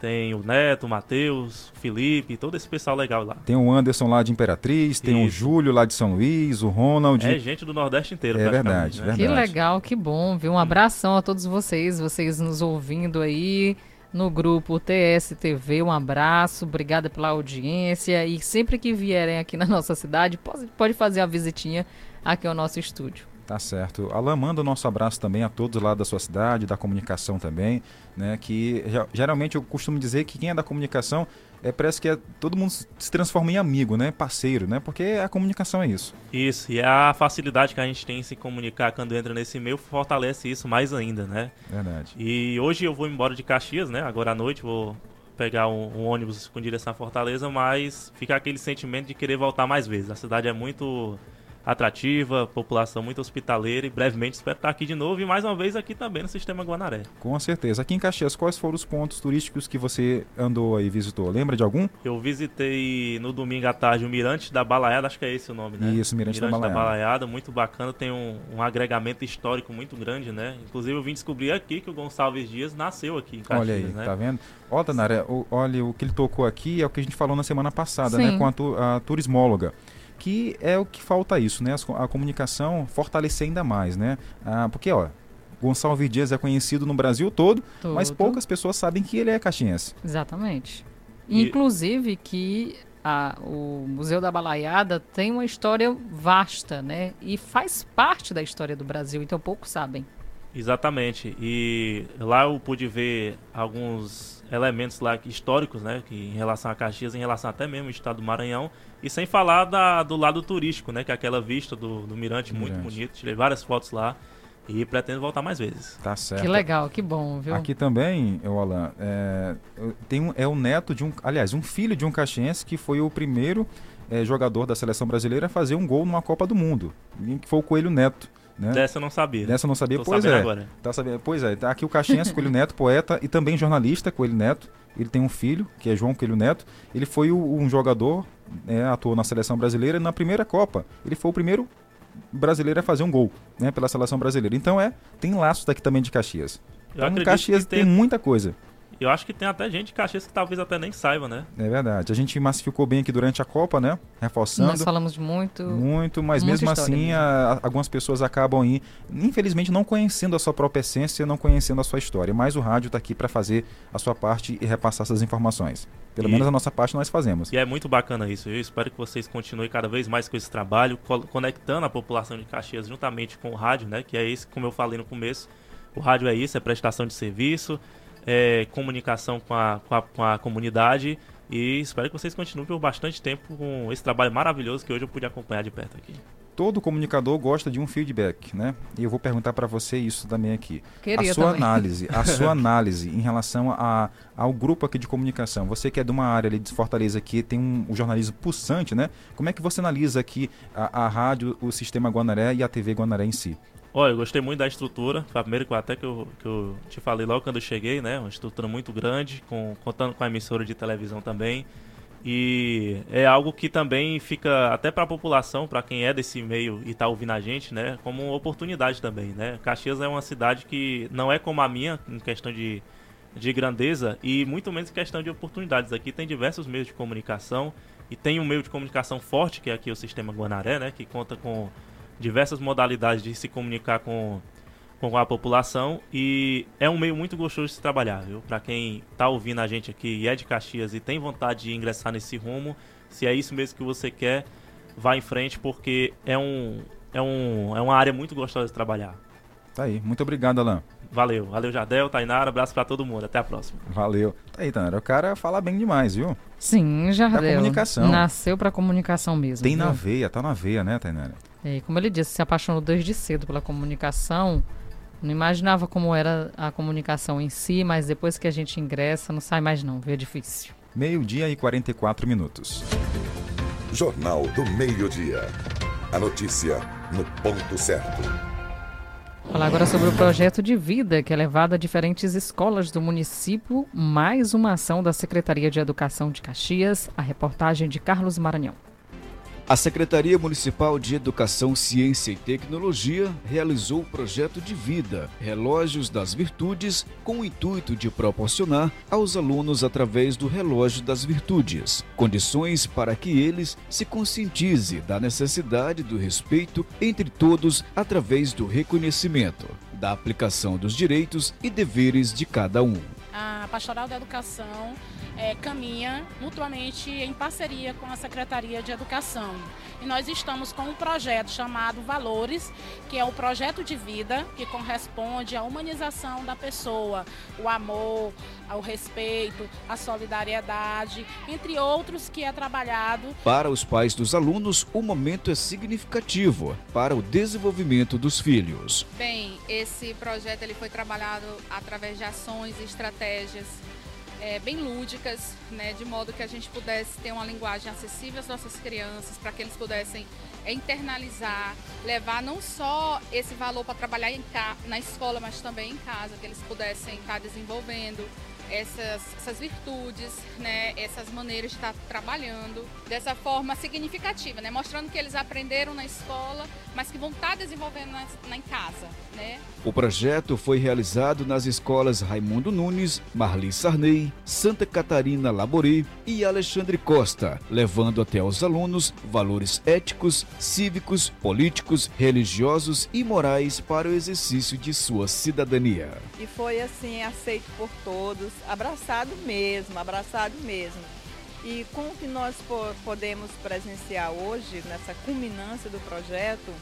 Tem o Neto, o Matheus, o Felipe, todo esse pessoal legal lá. Tem o Anderson lá de Imperatriz, tem o. Júlio lá de São Luís, o Ronald. É gente do Nordeste inteiro, É verdade, né? Que legal, que bom, viu? Um abração a todos vocês, vocês nos ouvindo aí no grupo TSTV. Um abraço, obrigada pela audiência. E sempre que vierem aqui na nossa cidade, pode, pode fazer uma visitinha aqui ao nosso estúdio. Tá certo. Alan, manda o nosso abraço também a todos lá da sua cidade, da comunicação também, né? Que ge- geralmente eu costumo dizer que quem é da comunicação é, parece que é, todo mundo se transforma em amigo, né? Parceiro, né? Porque a comunicação é isso. Isso, e a facilidade que a gente tem em se comunicar quando entra nesse meio fortalece isso mais ainda, né? Verdade. E hoje eu vou embora de Caxias, né? Agora à noite vou pegar um, um ônibus com direção à Fortaleza, mas fica aquele sentimento de querer voltar mais vezes. A cidade é muito atrativa, população muito hospitaleira e brevemente espero estar aqui de novo e mais uma vez aqui também no Sistema Guanaré. Com certeza. Aqui em Caxias, quais foram os pontos turísticos que você andou aí, visitou? Lembra de algum? Eu visitei no domingo à tarde o Mirante da Balaiada, acho que é esse o nome, né? Isso, Mirante da Balaiada. muito bacana, tem um, um agregamento histórico muito grande, né? Inclusive eu vim descobrir aqui que o Gonçalves Dias nasceu aqui em Caxias, Olha aí, né? tá vendo? Ó, Tanara, o- olha, o que ele tocou aqui é o que a gente falou na semana passada, Sim. né? Com a, tu- a turismóloga. Que é o que falta isso, né? A comunicação fortalecer ainda mais, né? Ah, porque, ó, Gonçalves Dias é conhecido no Brasil todo, mas Todo. poucas pessoas sabem que ele é caxiense. Exatamente. E- Inclusive que a- o Museu da Balaiada tem uma história vasta, né? E faz parte da história do Brasil, então poucos sabem. Exatamente. E lá eu pude ver alguns elementos lá que- históricos, né, que em relação a Caxias, em relação até mesmo ao estado do Maranhão, e sem falar da, do lado turístico, né, que é aquela vista do, do mirante muito Mirante. bonito. Tirei várias fotos lá e pretendo voltar mais vezes. Tá certo. Que legal, que bom, viu? Aqui também, eu, Alan, é, eu- tem um, é o neto de um, aliás, um filho de um caxiense que foi o primeiro é, jogador da seleção brasileira a fazer um gol numa Copa do Mundo, que foi o Coelho Neto. Né? Dessa eu não sabia. Dessa eu não sabia, Tô pois é. agora. Tá sabendo? Pois é, tá aqui o Caixinhas Coelho Neto, poeta e também jornalista Coelho Neto. Ele tem um filho, que é João Coelho Neto. Ele foi o- um jogador, né, atuou na seleção brasileira e na primeira Copa. Ele foi o primeiro brasileiro a fazer um gol, né, pela seleção brasileira. Então é, tem laços daqui também de Caxias. Eu Então, Caxias tem tem- muita coisa. Eu acho que tem até gente de Caxias que talvez até nem saiba, né? É verdade. A gente massificou bem aqui durante a Copa, né? Reforçando. Nós falamos de muito. Muito, mas mesmo assim, a- a- algumas pessoas acabam aí, infelizmente, não conhecendo a sua própria essência, não conhecendo a sua história. Mas o rádio está aqui para fazer a sua parte e repassar essas informações. Pelo E- menos a nossa parte nós fazemos. E é muito bacana isso. Eu espero que vocês continuem cada vez mais com esse trabalho, co- conectando a população de Caxias juntamente com o rádio, né? Que é isso, como eu falei no começo. O rádio é isso, é prestação de serviço, é comunicação com a, com a, com a comunidade. E espero que vocês continuem por bastante tempo com esse trabalho maravilhoso que hoje eu pude acompanhar de perto aqui. Todo comunicador gosta de um feedback, né? E eu vou perguntar para você isso também aqui. Queria a sua também. análise, a sua análise em relação a, ao grupo aqui de comunicação. Você que é de uma área ali de Fortaleza que tem um, um jornalismo pulsante, né? Como é que você analisa aqui a, a rádio, o sistema Guanaré e a TV Guanaré em si? Olha, eu gostei muito da estrutura. Foi a primeira coisa até que eu, que eu te falei logo quando eu cheguei, né? Uma estrutura muito grande, com, contando com a emissora de televisão também. E é algo que também fica até para a população, para quem é desse meio e está ouvindo a gente, né? Como uma oportunidade também, né? Caxias é uma cidade que não é como a minha em questão de, de grandeza e muito menos em questão de oportunidades. Aqui tem diversos meios de comunicação e tem um meio de comunicação forte que é aqui o sistema Guanaré, né? Que conta com diversas modalidades de se comunicar com, com a população e é um meio muito gostoso de se trabalhar, viu? Para quem tá ouvindo a gente aqui e é de Caxias e tem vontade de ingressar nesse rumo, se é isso mesmo que você quer, vá em frente porque é um é um é uma área muito gostosa de trabalhar. Tá aí. Muito obrigado, Alain. Valeu, valeu Jardel, Tainara, abraço para todo mundo, até a próxima. Valeu. Tá aí, Tanara. O cara fala bem demais, viu? Sim, Jardel. Da comunicação. Nasceu para comunicação mesmo. Tem na viu? veia, tá na veia, né, Tainara? É, e como ele disse, se apaixonou desde cedo pela comunicação. Não imaginava como era a comunicação em si, mas depois que a gente ingressa, não sai mais não, viu? É difícil. Meio-dia e 44 minutos. Jornal do Meio-Dia. A notícia no ponto certo. Falar agora sobre o projeto de vida que é levado a diferentes escolas do município, mais uma ação da Secretaria de Educação de Caxias, a reportagem de Carlos Maranhão. A Secretaria Municipal de Educação, Ciência e Tecnologia realizou o projeto de vida Relógios das Virtudes com o intuito de proporcionar aos alunos, através do Relógio das Virtudes, condições para que eles se conscientize da necessidade do respeito entre todos através do reconhecimento, da aplicação dos direitos e deveres de cada um. A Pastoral da Educação eh, caminha mutuamente em parceria com a Secretaria de Educação. E nós estamos com um projeto chamado Valores, que é o projeto de vida que corresponde à humanização da pessoa, o amor, ao respeito, a solidariedade, entre outros que é trabalhado Para os pais dos alunos, o momento é significativo para o desenvolvimento dos filhos. Bem, esse projeto ele foi trabalhado através de ações e estratégias eh, bem lúdicas, né, de modo que a gente pudesse ter uma linguagem acessível às nossas crianças, para que eles pudessem internalizar, levar não só esse valor para trabalhar em ca- na escola, mas também em casa, que eles pudessem estar desenvolvendo essas, essas virtudes, né, essas maneiras de estar trabalhando dessa forma significativa, né, mostrando que eles aprenderam na escola, mas que vão estar desenvolvendo na, na em casa, né. O projeto foi realizado nas escolas Raimundo Nunes, Marli Sarney, Santa Catarina Laboré e Alexandre Costa, levando até aos alunos valores éticos, cívicos, políticos, religiosos e morais para o exercício de sua cidadania. E foi assim aceito por todos, abraçado mesmo, abraçado mesmo. E com o que nós po- podemos presenciar hoje, nessa culminância do projeto,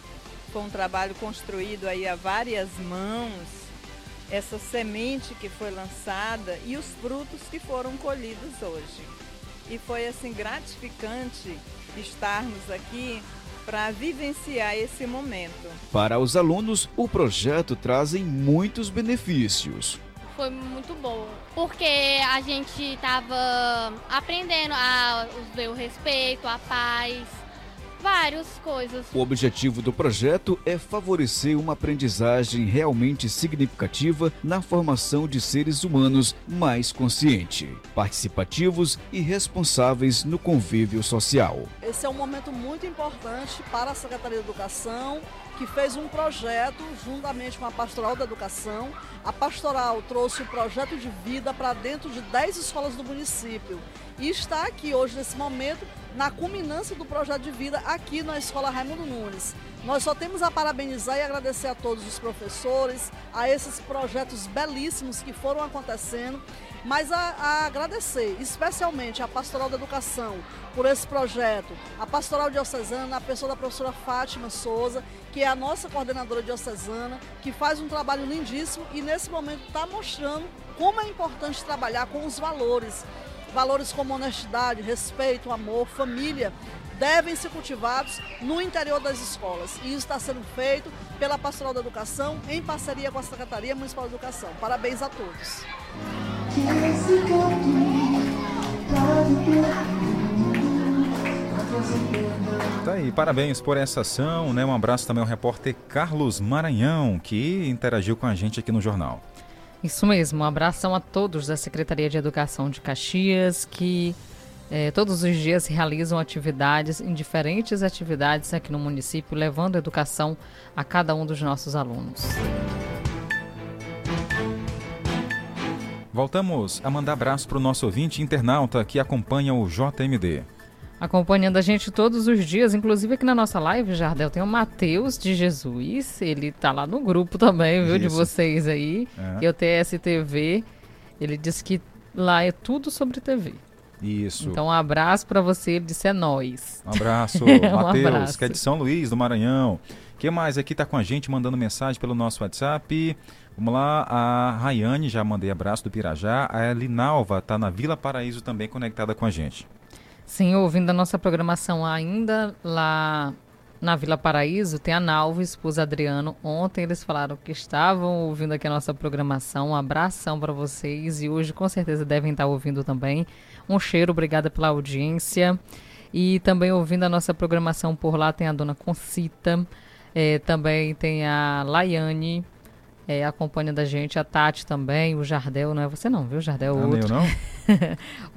foi um trabalho construído aí a várias mãos, essa semente que foi lançada e os frutos que foram colhidos hoje. E foi assim gratificante estarmos aqui para vivenciar esse momento. Para os alunos, o projeto trazem muitos benefícios. Foi muito boa. Porque a gente tava aprendendo a ver o respeito, a paz, Várias coisas. O objetivo do projeto é favorecer uma aprendizagem realmente significativa na formação de seres humanos mais conscientes, participativos e responsáveis no convívio social. Esse é um momento muito importante para a Secretaria de Educação, que fez um projeto juntamente com a Pastoral da Educação. A Pastoral trouxe o projeto de vida para dentro de 10 escolas do município e está aqui hoje, nesse momento, na culminância do projeto de vida aqui na Escola Raimundo Nunes. Nós só temos a parabenizar e agradecer a todos os professores, a esses projetos belíssimos que foram acontecendo, mas a, a agradecer especialmente a Pastoral da Educação por esse projeto, a Pastoral Diocesana, a pessoa da professora Fátima Souza, que é a nossa coordenadora diocesana, que faz um trabalho lindíssimo e nesse momento está mostrando como é importante trabalhar com os valores. Valores como honestidade, respeito, amor, família devem ser cultivados no interior das escolas. E isso está sendo feito pela Pastoral da Educação em parceria com a Secretaria Municipal de Educação. Parabéns a todos. Tá aí, parabéns por essa ação, né? Um abraço também ao repórter Carlos Maranhão, que interagiu com a gente aqui no jornal. Isso mesmo, um abração a todos da Secretaria de Educação de Caxias, que eh, todos os dias realizam atividades, em diferentes atividades aqui no município, levando educação a cada um dos nossos alunos. Voltamos a mandar abraço para o nosso ouvinte internauta que acompanha o JMD. Acompanhando a gente todos os dias, inclusive aqui na nossa live, Jardel, tem o Matheus de Jesus. Ele tá lá no grupo também, viu, Isso. de vocês aí. É. E o TSTV. Ele disse que lá é tudo sobre TV. Isso. Então, um abraço para você. Ele disse: é nós. Um abraço, um Matheus, que é de São Luís, do Maranhão. Quem mais aqui tá com a gente mandando mensagem pelo nosso WhatsApp? Vamos lá, a Rayane, já mandei abraço do Pirajá. A Linalva tá na Vila Paraíso também conectada com a gente. Sim, ouvindo a nossa programação ainda lá na Vila Paraíso, tem a Nalva, esposa Adriano. Ontem eles falaram que estavam ouvindo aqui a nossa programação. Um abração para vocês e hoje com certeza devem estar ouvindo também. Um cheiro, obrigada pela audiência. E também ouvindo a nossa programação por lá tem a dona Concita, é, também tem a Laiane, é, acompanha da gente, a Tati também, o Jardel, não é você não, viu? Jardel é ah, outro. não?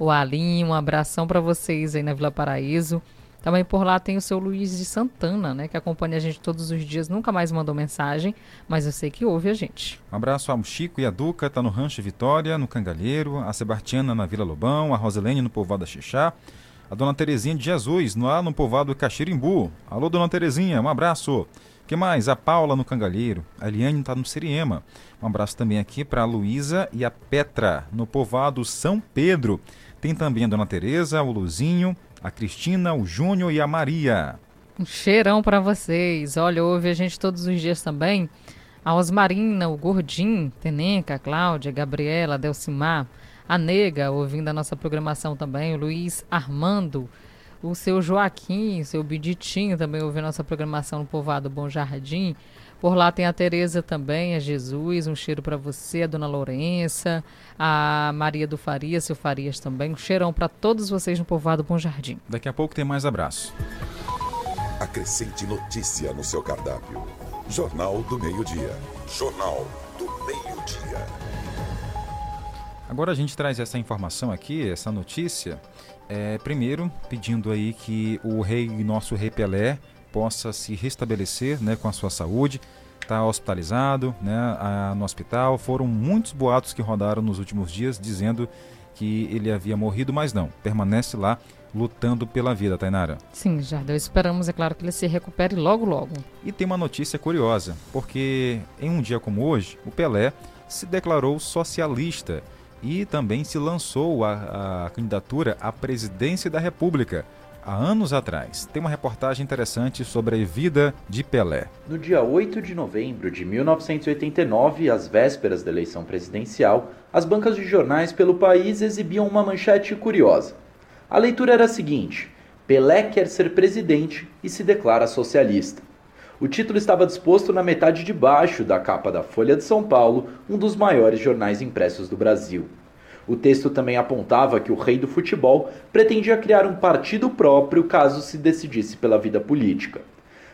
o Alinho, um abração para vocês aí na Vila Paraíso. Também por lá tem o seu Luiz de Santana, né? Que acompanha a gente todos os dias, nunca mais mandou mensagem, mas eu sei que ouve a gente. Um abraço ao Chico e a Duca, tá no Rancho Vitória, no Cangalheiro, a Sebastiana na Vila Lobão, a Roselene no povoado da Xixá, a Dona Terezinha de Jesus, lá no povoado Caxirimbu. Alô, Dona Terezinha, um abraço que mais? A Paula no Cangalheiro. A Eliane está no Siriema. Um abraço também aqui para a Luísa e a Petra, no povoado São Pedro. Tem também a Dona Tereza, o Luzinho, a Cristina, o Júnior e a Maria. Um cheirão para vocês. Olha, ouve a gente todos os dias também. A Osmarina, o Gordinho, Tenenca, a Cláudia, a Gabriela, a Delcimar, a Nega, ouvindo a nossa programação também, o Luiz Armando, o seu Joaquim, o seu Biditinho também ouviu nossa programação no Povoado Bom Jardim. Por lá tem a Tereza também, a Jesus, um cheiro para você, a Dona Lourença, a Maria do Faria, seu Farias também. Um cheirão para todos vocês no Povoado Bom Jardim. Daqui a pouco tem mais abraço. Acrescente notícia no seu cardápio. Jornal do Meio-Dia. Jornal do Meio-Dia. Agora a gente traz essa informação aqui, essa notícia é, primeiro, pedindo aí que o rei, nosso rei Pelé, possa se restabelecer né, com a sua saúde. Está hospitalizado né, a, no hospital. Foram muitos boatos que rodaram nos últimos dias dizendo que ele havia morrido, mas não. Permanece lá lutando pela vida, Tainara. Sim, Jardel. Esperamos, é claro, que ele se recupere logo, logo. E tem uma notícia curiosa, porque em um dia como hoje, o Pelé se declarou socialista e também se lançou a, a candidatura à presidência da República há anos atrás. Tem uma reportagem interessante sobre a vida de Pelé. No dia 8 de novembro de 1989, às vésperas da eleição presidencial, as bancas de jornais pelo país exibiam uma manchete curiosa. A leitura era a seguinte: Pelé quer ser presidente e se declara socialista. O título estava disposto na metade de baixo da capa da Folha de São Paulo, um dos maiores jornais impressos do Brasil. O texto também apontava que o rei do futebol pretendia criar um partido próprio caso se decidisse pela vida política.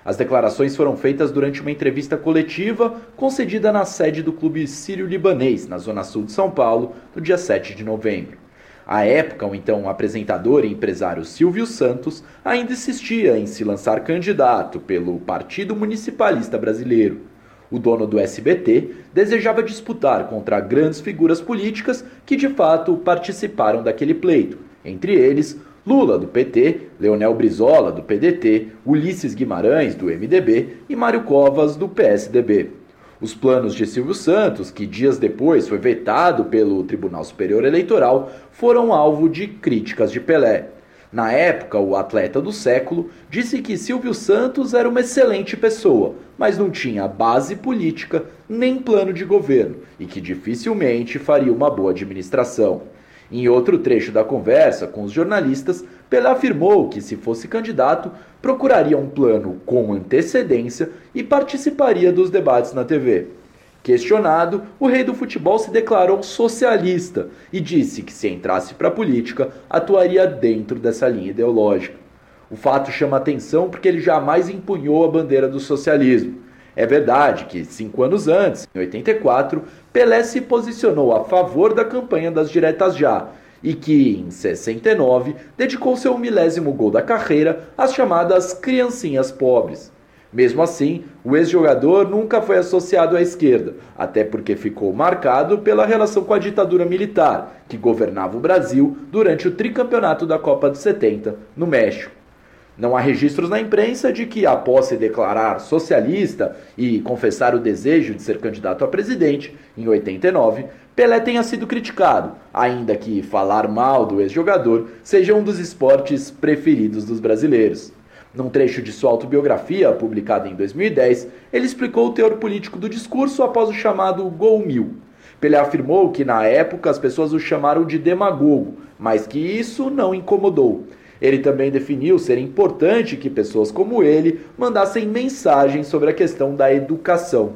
As declarações foram feitas durante uma entrevista coletiva concedida na sede do Clube Sírio-Libanês, na zona sul de São Paulo, no dia 7 de novembro. À época, o então apresentador e empresário Silvio Santos ainda insistia em se lançar candidato pelo Partido Municipalista Brasileiro. O dono do SBT desejava disputar contra grandes figuras políticas que de fato participaram daquele pleito, entre eles Lula, do PT, Leonel Brizola, do PDT, Ulisses Guimarães, do MDB e Mário Covas, do PSDB. Os planos de Silvio Santos, que dias depois foi vetado pelo Tribunal Superior Eleitoral, foram alvo de críticas de Pelé. Na época, o atleta do século disse que Silvio Santos era uma excelente pessoa, mas não tinha base política nem plano de governo e que dificilmente faria uma boa administração. Em outro trecho da conversa com os jornalistas, Pelé afirmou que, se fosse candidato, procuraria um plano com antecedência e participaria dos debates na TV. Questionado, o rei do futebol se declarou socialista e disse que, se entrasse para a política, atuaria dentro dessa linha ideológica. O fato chama atenção porque ele jamais empunhou a bandeira do socialismo. É verdade que, cinco anos antes, em 84, Pelé se posicionou a favor da campanha das diretas já e que, em 69, dedicou seu milésimo gol da carreira às chamadas criancinhas pobres. Mesmo assim, o ex-jogador nunca foi associado à esquerda, até porque ficou marcado pela relação com a ditadura militar, que governava o Brasil durante o tricampeonato da Copa de 70, no México. Não há registros na imprensa de que, após se declarar socialista e confessar o desejo de ser candidato a presidente, em 89, Pelé tenha sido criticado, ainda que falar mal do ex-jogador seja um dos esportes preferidos dos brasileiros. Num trecho de sua autobiografia, publicada em 2010, ele explicou o teor político do discurso após o chamado Gol Mil. Pelé afirmou que na época as pessoas o chamaram de demagogo, mas que isso não incomodou. Ele também definiu ser importante que pessoas como ele mandassem mensagens sobre a questão da educação.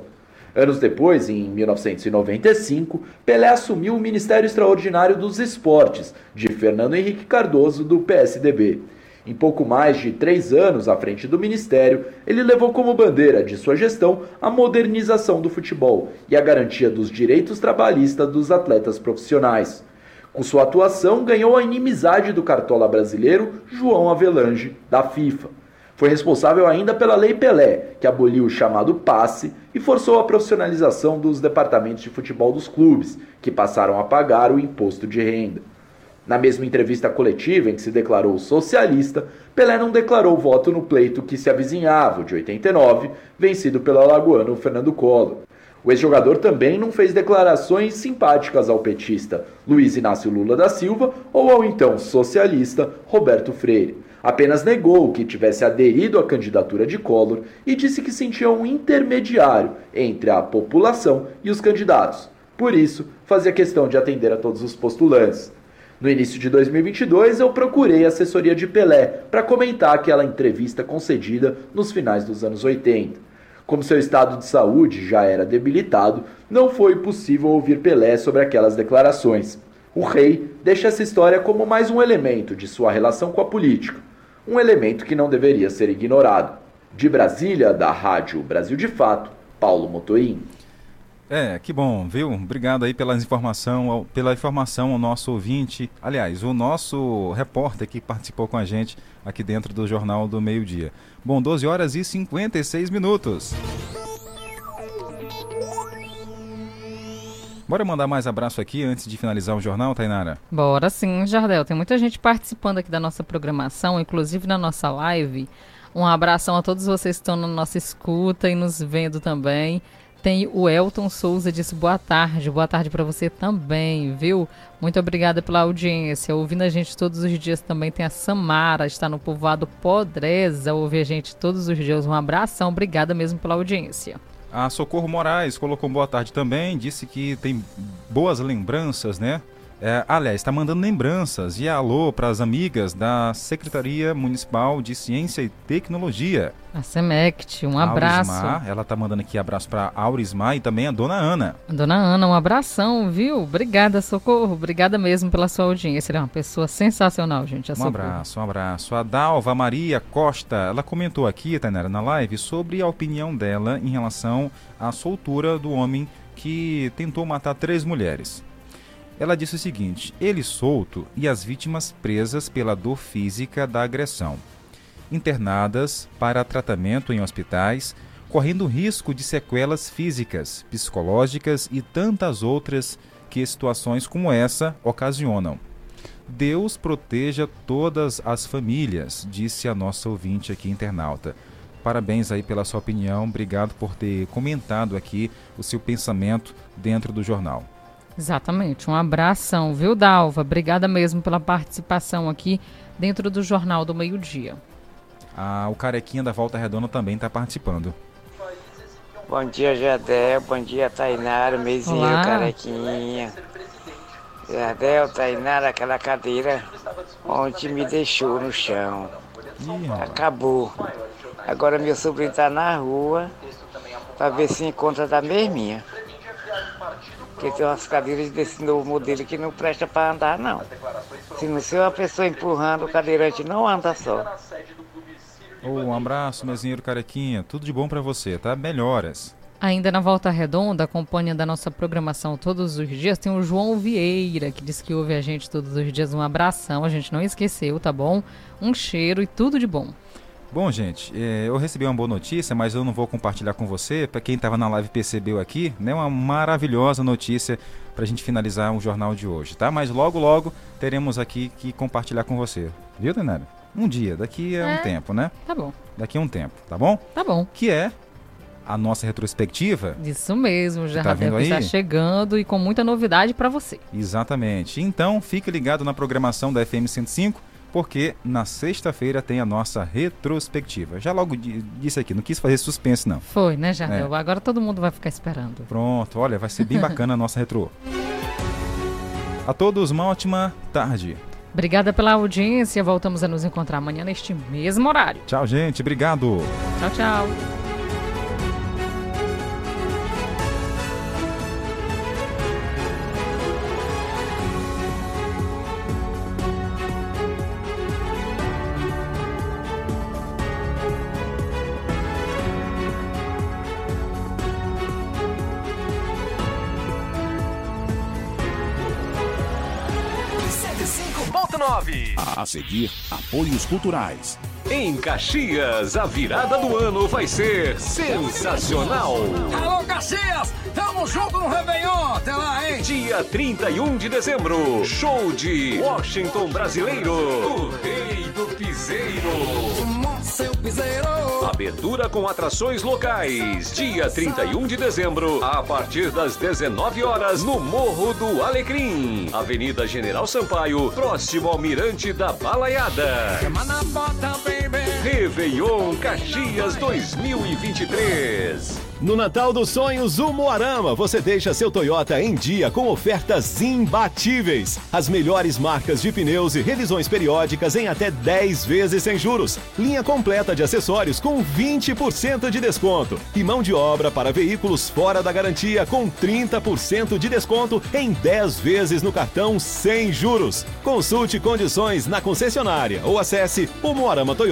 Anos depois, em 1995, Pelé assumiu o Ministério Extraordinário dos Esportes, de Fernando Henrique Cardoso, do PSDB. Em pouco mais de três anos à frente do ministério, ele levou como bandeira de sua gestão a modernização do futebol e a garantia dos direitos trabalhistas dos atletas profissionais. Com sua atuação, ganhou a inimizade do cartola brasileiro João Avelange, da FIFA. Foi responsável ainda pela Lei Pelé, que aboliu o chamado passe e forçou a profissionalização dos departamentos de futebol dos clubes, que passaram a pagar o imposto de renda. Na mesma entrevista coletiva em que se declarou socialista, Pelé não declarou voto no pleito que se avizinhava, de 89, vencido pelo alagoano Fernando Collor. O ex-jogador também não fez declarações simpáticas ao petista Luiz Inácio Lula da Silva ou ao então socialista Roberto Freire. Apenas negou que tivesse aderido à candidatura de Collor e disse que sentia um intermediário entre a população e os candidatos. Por isso, fazia questão de atender a todos os postulantes. No início de 2022, eu procurei a assessoria de Pelé para comentar aquela entrevista concedida nos finais dos anos 80. Como seu estado de saúde já era debilitado, não foi possível ouvir Pelé sobre aquelas declarações. O rei deixa essa história como mais um elemento de sua relação com a política, um elemento que não deveria ser ignorado. De Brasília, da Rádio Brasil de Fato, Paulo Motorim. É, que bom, viu? Obrigado aí pela informação, pela informação ao nosso ouvinte, aliás, o nosso repórter que participou com a gente aqui dentro do Jornal do Meio Dia. Bom, 12 horas e 56 minutos. Bora mandar mais abraço aqui antes de finalizar o jornal, Tainara? Bora sim, Jardel. Tem muita gente participando aqui da nossa programação, inclusive na nossa live. Um abração a todos vocês que estão na nossa escuta e nos vendo também. Tem o Elton Souza disse boa tarde, boa tarde para você também, viu? Muito obrigada pela audiência. Ouvindo a gente todos os dias também tem a Samara, está no povoado Podreza, ouve a gente todos os dias. Um abração, obrigada mesmo pela audiência. A Socorro Moraes colocou boa tarde também, disse que tem boas lembranças, né? É, aliás, está mandando lembranças e alô para as amigas da Secretaria Municipal de Ciência e Tecnologia. A Semect, um abraço. Aurismar, ela está mandando aqui abraço para Aurismar e também a dona Ana. Dona Ana, um abração, viu? Obrigada, Socorro. Obrigada mesmo pela sua audiência. Ela é uma pessoa sensacional, gente. um Socorro. abraço, um abraço. A Dalva Maria Costa, ela comentou aqui, Tainara, na live, sobre a opinião dela em relação à soltura do homem que tentou matar três mulheres. Ela disse o seguinte: ele solto e as vítimas presas pela dor física da agressão, internadas para tratamento em hospitais, correndo risco de sequelas físicas, psicológicas e tantas outras que situações como essa ocasionam. Deus proteja todas as famílias, disse a nossa ouvinte aqui internauta. Parabéns aí pela sua opinião, obrigado por ter comentado aqui o seu pensamento dentro do jornal. Exatamente. Um abração, viu, Dalva? Obrigada mesmo pela participação aqui dentro do Jornal do Meio Dia. Ah, o Carequinha da Volta Redonda também está participando. Bom dia, Jadel. Bom dia, Tainara, Mezinho, Olá. Carequinha. Jadel, Tainara, aquela cadeira onde me deixou no chão. Ih, Acabou. Agora meu sobrinho está na rua para ver se encontra da mesminha. Porque tem umas cadeiras desse novo modelo que não presta para andar, não. Se não ser uma pessoa empurrando, o cadeirante não anda só. Oh, um abraço, mesinheiro carequinha. Tudo de bom para você, tá? Melhoras. Ainda na Volta Redonda, acompanha da nossa programação todos os dias, tem o João Vieira, que diz que ouve a gente todos os dias. Um abração, a gente não esqueceu, tá bom? Um cheiro e tudo de bom. Bom, gente, é, eu recebi uma boa notícia, mas eu não vou compartilhar com você. Para quem estava na live percebeu aqui, né, uma maravilhosa notícia para a gente finalizar o jornal de hoje, tá? Mas logo, logo teremos aqui que compartilhar com você, viu, Tenara? Um dia, daqui a é, um tempo, né? Tá bom. Daqui a um tempo, tá bom? Tá bom. Que é a nossa retrospectiva. Isso mesmo, já tá deve estar chegando e com muita novidade para você. Exatamente. Então, fique ligado na programação da FM 105 porque na sexta-feira tem a nossa retrospectiva. Já logo disse aqui, não quis fazer suspense não. Foi, né, Jardel? É. Agora todo mundo vai ficar esperando. Pronto, olha, vai ser bem bacana a nossa retrô. A todos uma ótima tarde. Obrigada pela audiência. Voltamos a nos encontrar amanhã neste mesmo horário. Tchau, gente. Obrigado. Tchau, tchau. Seguir, apoios culturais. Em Caxias, a virada do ano vai ser sensacional. Alô, Caxias! Tamo junto no Réveillon! Até lá, hein? Dia 31 de dezembro, show de Washington Brasileiro, o rei do piseiro. Seu piseiro. Abertura com atrações locais. Dia 31 de dezembro, a partir das 19 horas, no Morro do Alecrim. Avenida General Sampaio, próximo ao Mirante da Balaiada. Réveillon Caxias 2023. No Natal dos Sonhos, o Moarama, você deixa seu Toyota em dia com ofertas imbatíveis. As melhores marcas de pneus e revisões periódicas em até 10 vezes sem juros. Linha completa de acessórios com 20% de desconto. E mão de obra para veículos fora da garantia com 30% de desconto em 10 vezes no cartão sem juros. Consulte condições na concessionária ou acesse o Moarama Toyota